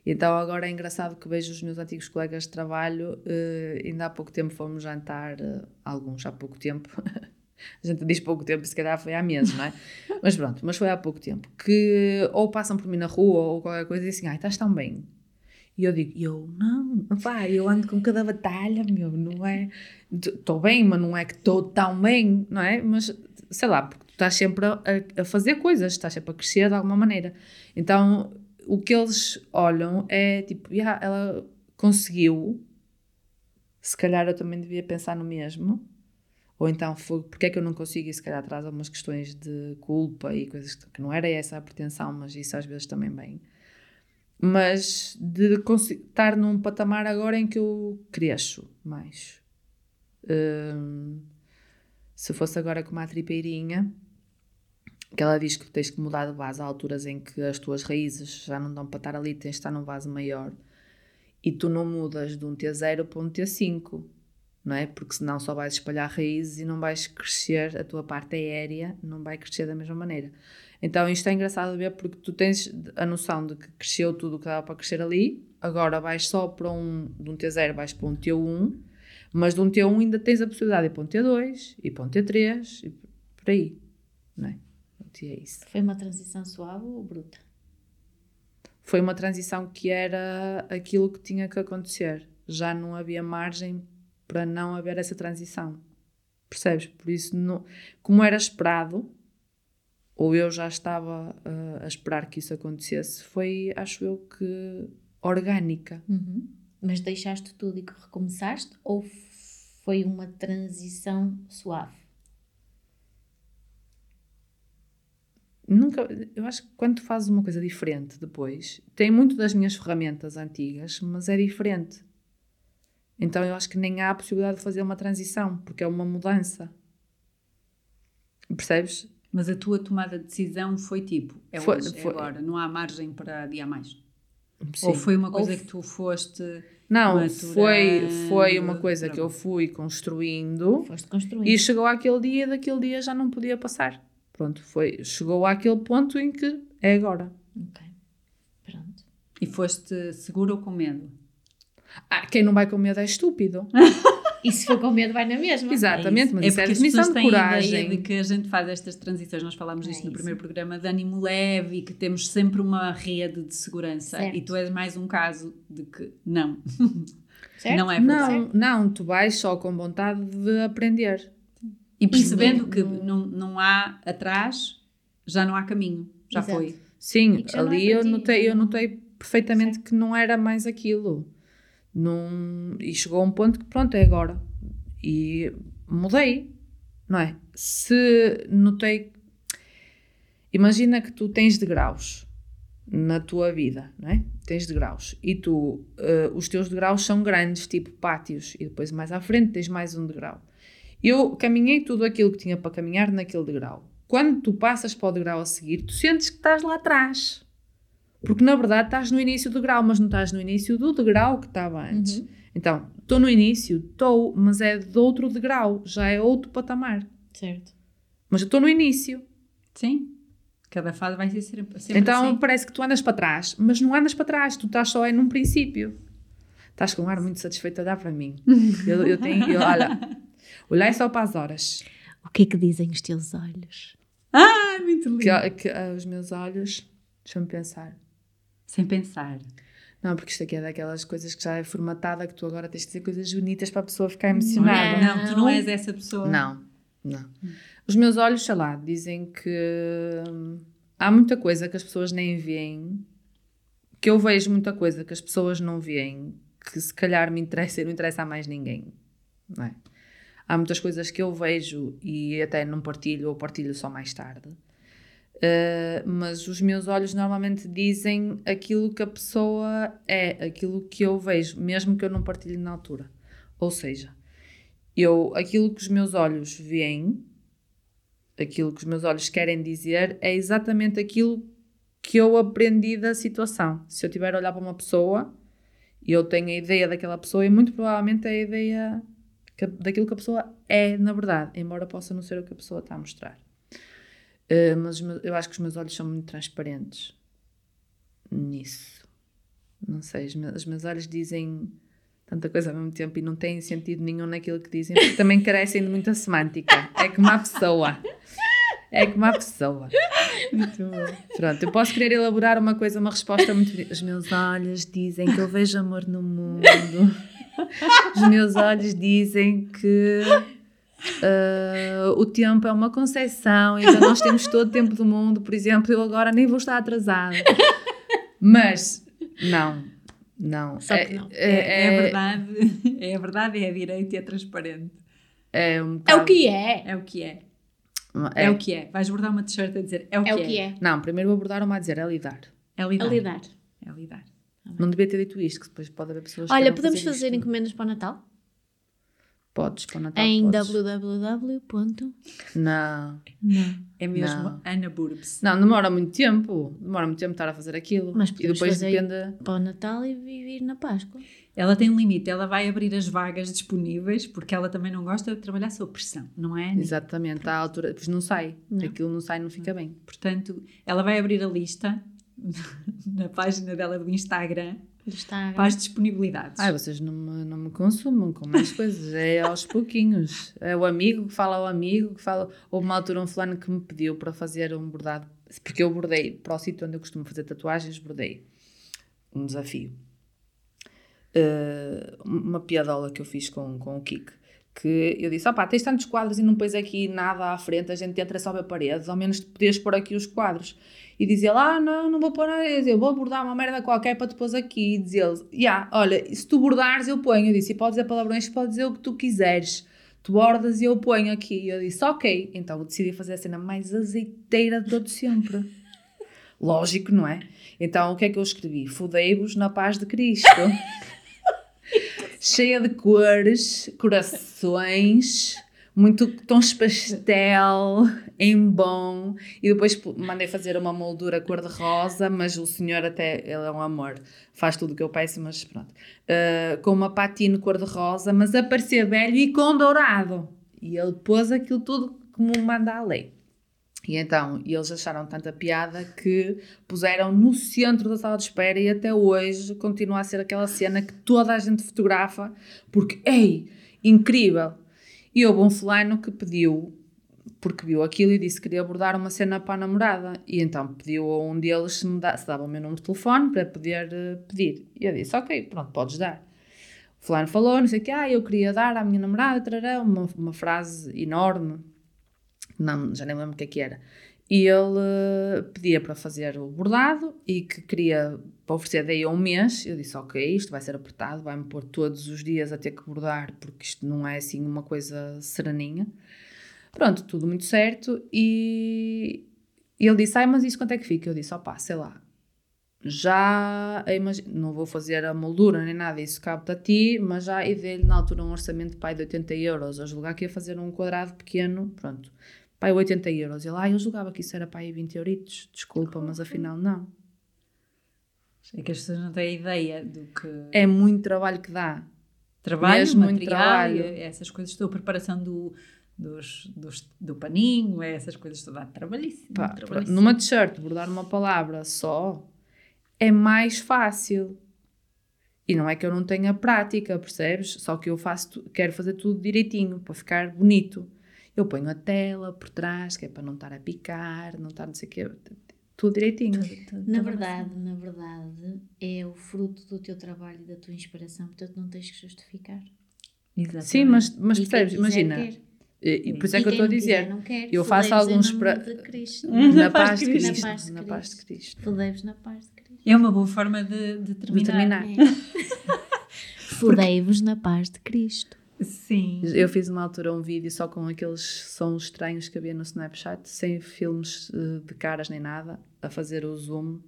Então agora é engraçado que vejo os meus antigos colegas de trabalho, uh, ainda há pouco tempo fomos jantar, uh, alguns há pouco tempo, a gente diz pouco tempo, se calhar foi há meses, não é? mas pronto, mas foi há pouco tempo. Que ou passam por mim na rua ou qualquer coisa e dizem assim, ai, estás tão bem. E eu digo, eu não, pá, eu ando com cada batalha, meu, não é? Estou bem, mas não é que estou tão bem, não é? Mas sei lá, porque tu estás sempre a, a fazer coisas, estás sempre a crescer de alguma maneira. Então o que eles olham é tipo, yeah, ela conseguiu, se calhar eu também devia pensar no mesmo ou então, porque é que eu não consigo? E se calhar traz algumas questões de culpa e coisas que não era essa a pretensão, mas isso às vezes também bem. Mas de estar num patamar agora em que eu cresço mais. Hum, se fosse agora com uma tripeirinha, que ela diz que tens que mudar de base a alturas em que as tuas raízes já não dão para estar ali, tens de estar num vaso maior. E tu não mudas de um T0 para um T5, não é? Porque senão só vais espalhar raízes e não vais crescer, a tua parte aérea não vai crescer da mesma maneira. Então isto é engraçado de ver porque tu tens a noção de que cresceu tudo o que dava para crescer ali, agora vais só para um, de um T0 vais para um T1, mas de um T1 ainda tens a possibilidade de ir para um T2 e para um T3 e por aí, não é? E é isso. Foi uma transição suave ou bruta? Foi uma transição que era aquilo que tinha que acontecer. Já não havia margem para não haver essa transição. Percebes? Por isso, não, como era esperado, ou eu já estava uh, a esperar que isso acontecesse, foi, acho eu, que orgânica. Uhum. Mas deixaste tudo e que recomeçaste? Ou foi uma transição suave? Nunca, eu acho que quando tu fazes uma coisa diferente depois, tem muito das minhas ferramentas antigas, mas é diferente. Então eu acho que nem há a possibilidade de fazer uma transição, porque é uma mudança. Percebes? Mas a tua tomada de decisão foi tipo, é foi, hoje, é foi. é agora, não há margem para adiar mais? Sim. Ou foi uma coisa Ou... que tu foste. Não, foi, foi uma coisa que eu fui construindo, construindo, e chegou aquele dia, daquele dia já não podia passar. Pronto, foi, chegou àquele ponto em que é agora. Ok, pronto. E foste seguro ou com medo? Ah, quem não vai com medo é estúpido. E se for com medo, vai na mesma. Exatamente, é mas é isso é definição de coragem. A ideia de que a gente faz estas transições, nós falámos disso é no primeiro programa, de ânimo leve e que temos sempre uma rede de segurança. Certo. E tu és mais um caso de que não. Certo? Não é Não, não, tu vais só com vontade de aprender. E percebendo que não, não há atrás, já não há caminho, já Exato. foi. Sim, ali eu notei, eu notei perfeitamente certo. que não era mais aquilo. Num, e chegou a um ponto que pronto, é agora. E mudei, não é? Se notei. Imagina que tu tens degraus na tua vida, não é? Tens degraus e tu, uh, os teus degraus são grandes, tipo pátios, e depois mais à frente tens mais um degrau. Eu caminhei tudo aquilo que tinha para caminhar naquele degrau. Quando tu passas para o degrau a seguir, tu sentes que estás lá atrás. Porque na verdade estás no início do grau, mas não estás no início do degrau que estava antes. Uhum. Então, estou no início, estou, mas é de outro degrau, já é outro patamar. Certo. Mas eu estou no início. Sim. Cada fase vai ser sempre, sempre Então assim. parece que tu andas para trás, mas não andas para trás, tu estás só é num princípio. Estás com um ar muito satisfeito a dar para mim. eu, eu tenho, eu, olha, só para as horas. O que é que dizem os teus olhos? Ah, muito lindo. Que, que, uh, os meus olhos, deixa-me pensar. Sem pensar. Não, porque isto aqui é daquelas coisas que já é formatada, que tu agora tens que dizer coisas bonitas para a pessoa ficar emocionada. Não, não tu não és essa pessoa. Não, não. Os meus olhos, sei lá, dizem que hum, há muita coisa que as pessoas nem veem, que eu vejo muita coisa que as pessoas não veem, que se calhar me interessa e não interessa a mais ninguém. Não é? Há muitas coisas que eu vejo e até não partilho ou partilho só mais tarde Uh, mas os meus olhos normalmente dizem aquilo que a pessoa é, aquilo que eu vejo, mesmo que eu não partilhe na altura. Ou seja, eu, aquilo que os meus olhos veem, aquilo que os meus olhos querem dizer, é exatamente aquilo que eu aprendi da situação. Se eu tiver a olhar para uma pessoa e eu tenho a ideia daquela pessoa, e muito provavelmente é a ideia que, daquilo que a pessoa é, na verdade, embora possa não ser o que a pessoa está a mostrar. Uh, mas eu acho que os meus olhos são muito transparentes nisso. Não sei, os meus, os meus olhos dizem tanta coisa ao mesmo tempo e não têm sentido nenhum naquilo que dizem, porque também carecem de muita semântica. É como a pessoa. É como a pessoa. Muito bom. Pronto, eu posso querer elaborar uma coisa, uma resposta muito. Os meus olhos dizem que eu vejo amor no mundo. Os meus olhos dizem que Uh, o tempo é uma conceição, então nós temos todo o tempo do mundo. Por exemplo, eu agora nem vou estar atrasada. Mas, não, não. Só que não. É, é, é, é, a verdade, é a verdade, é a direita e é transparente. É, um bocado... é o que é. É o que é. É. é o que é. Vais bordar uma t-shirt a dizer é o, é que, o que é. é. Não, primeiro vou bordar uma a dizer é lidar. É lidar. É lidar. É lidar. Não devia ter dito isto, que depois pode haver pessoas Olha, podemos fazer, fazer encomendas para o Natal? Podes, para o Natal Em podes. www. Não. Não. É mesmo Não. Ana Burbs. Não, demora muito tempo. Demora muito tempo estar a fazer aquilo. Mas e depois fazer- depende. Para o Natal e viver na Páscoa. Ela tem um limite, ela vai abrir as vagas disponíveis porque ela também não gosta de trabalhar sob pressão, não é? Exatamente, à altura. Pois não sai. Não. Aquilo não sai, não fica bem. Portanto, ela vai abrir a lista na página dela do Instagram Instagram. para as disponibilidades. Ai, vocês não me, não me consumam com mais coisas. É aos pouquinhos. É o amigo que fala ao amigo, que fala. Houve uma altura um fulano que me pediu para fazer um bordado. Porque eu bordei para o sítio onde eu costumo fazer tatuagens, bordei um desafio. Uh, uma piadola que eu fiz com, com o Kik. Que eu disse: opá, tens tantos quadros e não pões aqui nada à frente, a gente entra só ver paredes, ao menos podias pôr aqui os quadros. E dizia ele: ah, não, não vou pôr nada, eu vou bordar uma merda qualquer para depois aqui. E dizia ele: yeah, olha, se tu bordares, eu ponho. Eu disse: e pode dizer palavrões, pode dizer o que tu quiseres. Tu bordas e eu ponho aqui. E eu disse: ok. Então eu decidi fazer a cena mais azeiteira de todo sempre. Lógico, não é? Então o que é que eu escrevi? Fudei-vos na paz de Cristo. Cheia de cores, corações, muito tons pastel, em bom. E depois mandei fazer uma moldura cor-de-rosa, mas o senhor até, ele é um amor, faz tudo o que eu peço, mas pronto. Uh, com uma patina cor-de-rosa, mas a parecer velho e com dourado. E ele pôs aquilo tudo como manda a lei. E então, eles acharam tanta piada que puseram no centro da sala de espera e até hoje continua a ser aquela cena que toda a gente fotografa porque, ei, incrível! E houve um fulano que pediu, porque viu aquilo e disse que queria abordar uma cena para a namorada. E então pediu a um deles se, me se dava o meu número de telefone para poder eh, pedir. E eu disse, ok, pronto, podes dar. O fulano falou, não sei o que, ah, eu queria dar à minha namorada, tarará, uma, uma frase enorme, não, já nem lembro o que é que era. E ele eh, pedia para fazer o bordado e que queria para oferecer daí a um mês. Eu disse: Ok, isto vai ser apertado, vai-me pôr todos os dias a ter que bordar, porque isto não é assim uma coisa sereninha. Pronto, tudo muito certo. E ele disse: Ai, mas isso quanto é que fica? Eu disse: Opá, sei lá. Já imagino, não vou fazer a moldura nem nada, isso cabe a ti, mas já e dei-lhe na altura um orçamento pai de 80 euros. A julgar que ia fazer um quadrado pequeno, pronto, pai 80 euros. Ele, ah, eu julgava que isso era pai 20 euritos, desculpa, mas afinal não. É que as pessoas não têm ideia do que É muito trabalho que dá. trabalho, mesmo muito material, trabalho. e essas coisas, toda a preparação do, dos, dos- do paninho, é essas coisas todas, trabalhíssimo, Pá, trabalhíssimo. numa t-shirt, bordar uma palavra só é mais fácil. E não é que eu não tenha prática, percebes? Só que eu faço, quero fazer tudo direitinho para ficar bonito. Eu ponho a tela por trás, que é para não estar a picar, não estar não sei o quê, tudo direitinho. Na verdade, na verdade, é o fruto do teu trabalho e da tua inspiração, portanto não tens que justificar. Exatamente. Sim, mas, mas percebes? Imagina, quer. e, por isso é E que eu estou a dizer, não quer. eu faço alguns de Cristo. na paz de Na Cristo. de Na paz de Cristo. Cristo. Fodei-vos na paz de Cristo. É uma boa forma de, de terminar. terminar. É. Fodei-vos na paz de Cristo. Sim. Eu fiz uma altura um vídeo só com aqueles sons estranhos que havia no Snapchat, sem filmes eh, de caras nem nada, a fazer o zoom,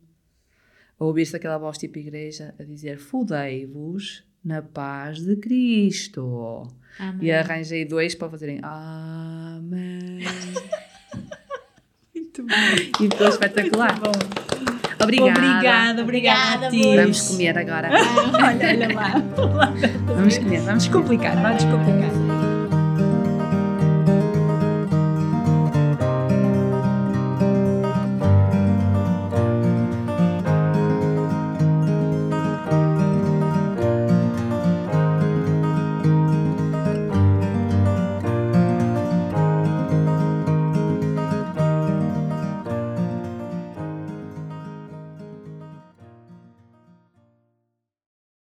a ouvir-se aquela voz tipo igreja, a dizer fudei-vos na paz de Cristo. Amém. E arranjei dois para fazerem Amém. Muito bom. E ficou espetacular. Muito bom. Obrigada. Obrigada, obrigada. Obrigada, Vamos comer agora. olha, olha lá. Vamos comer, vamos comer. Descomplicar, vai descomplicar.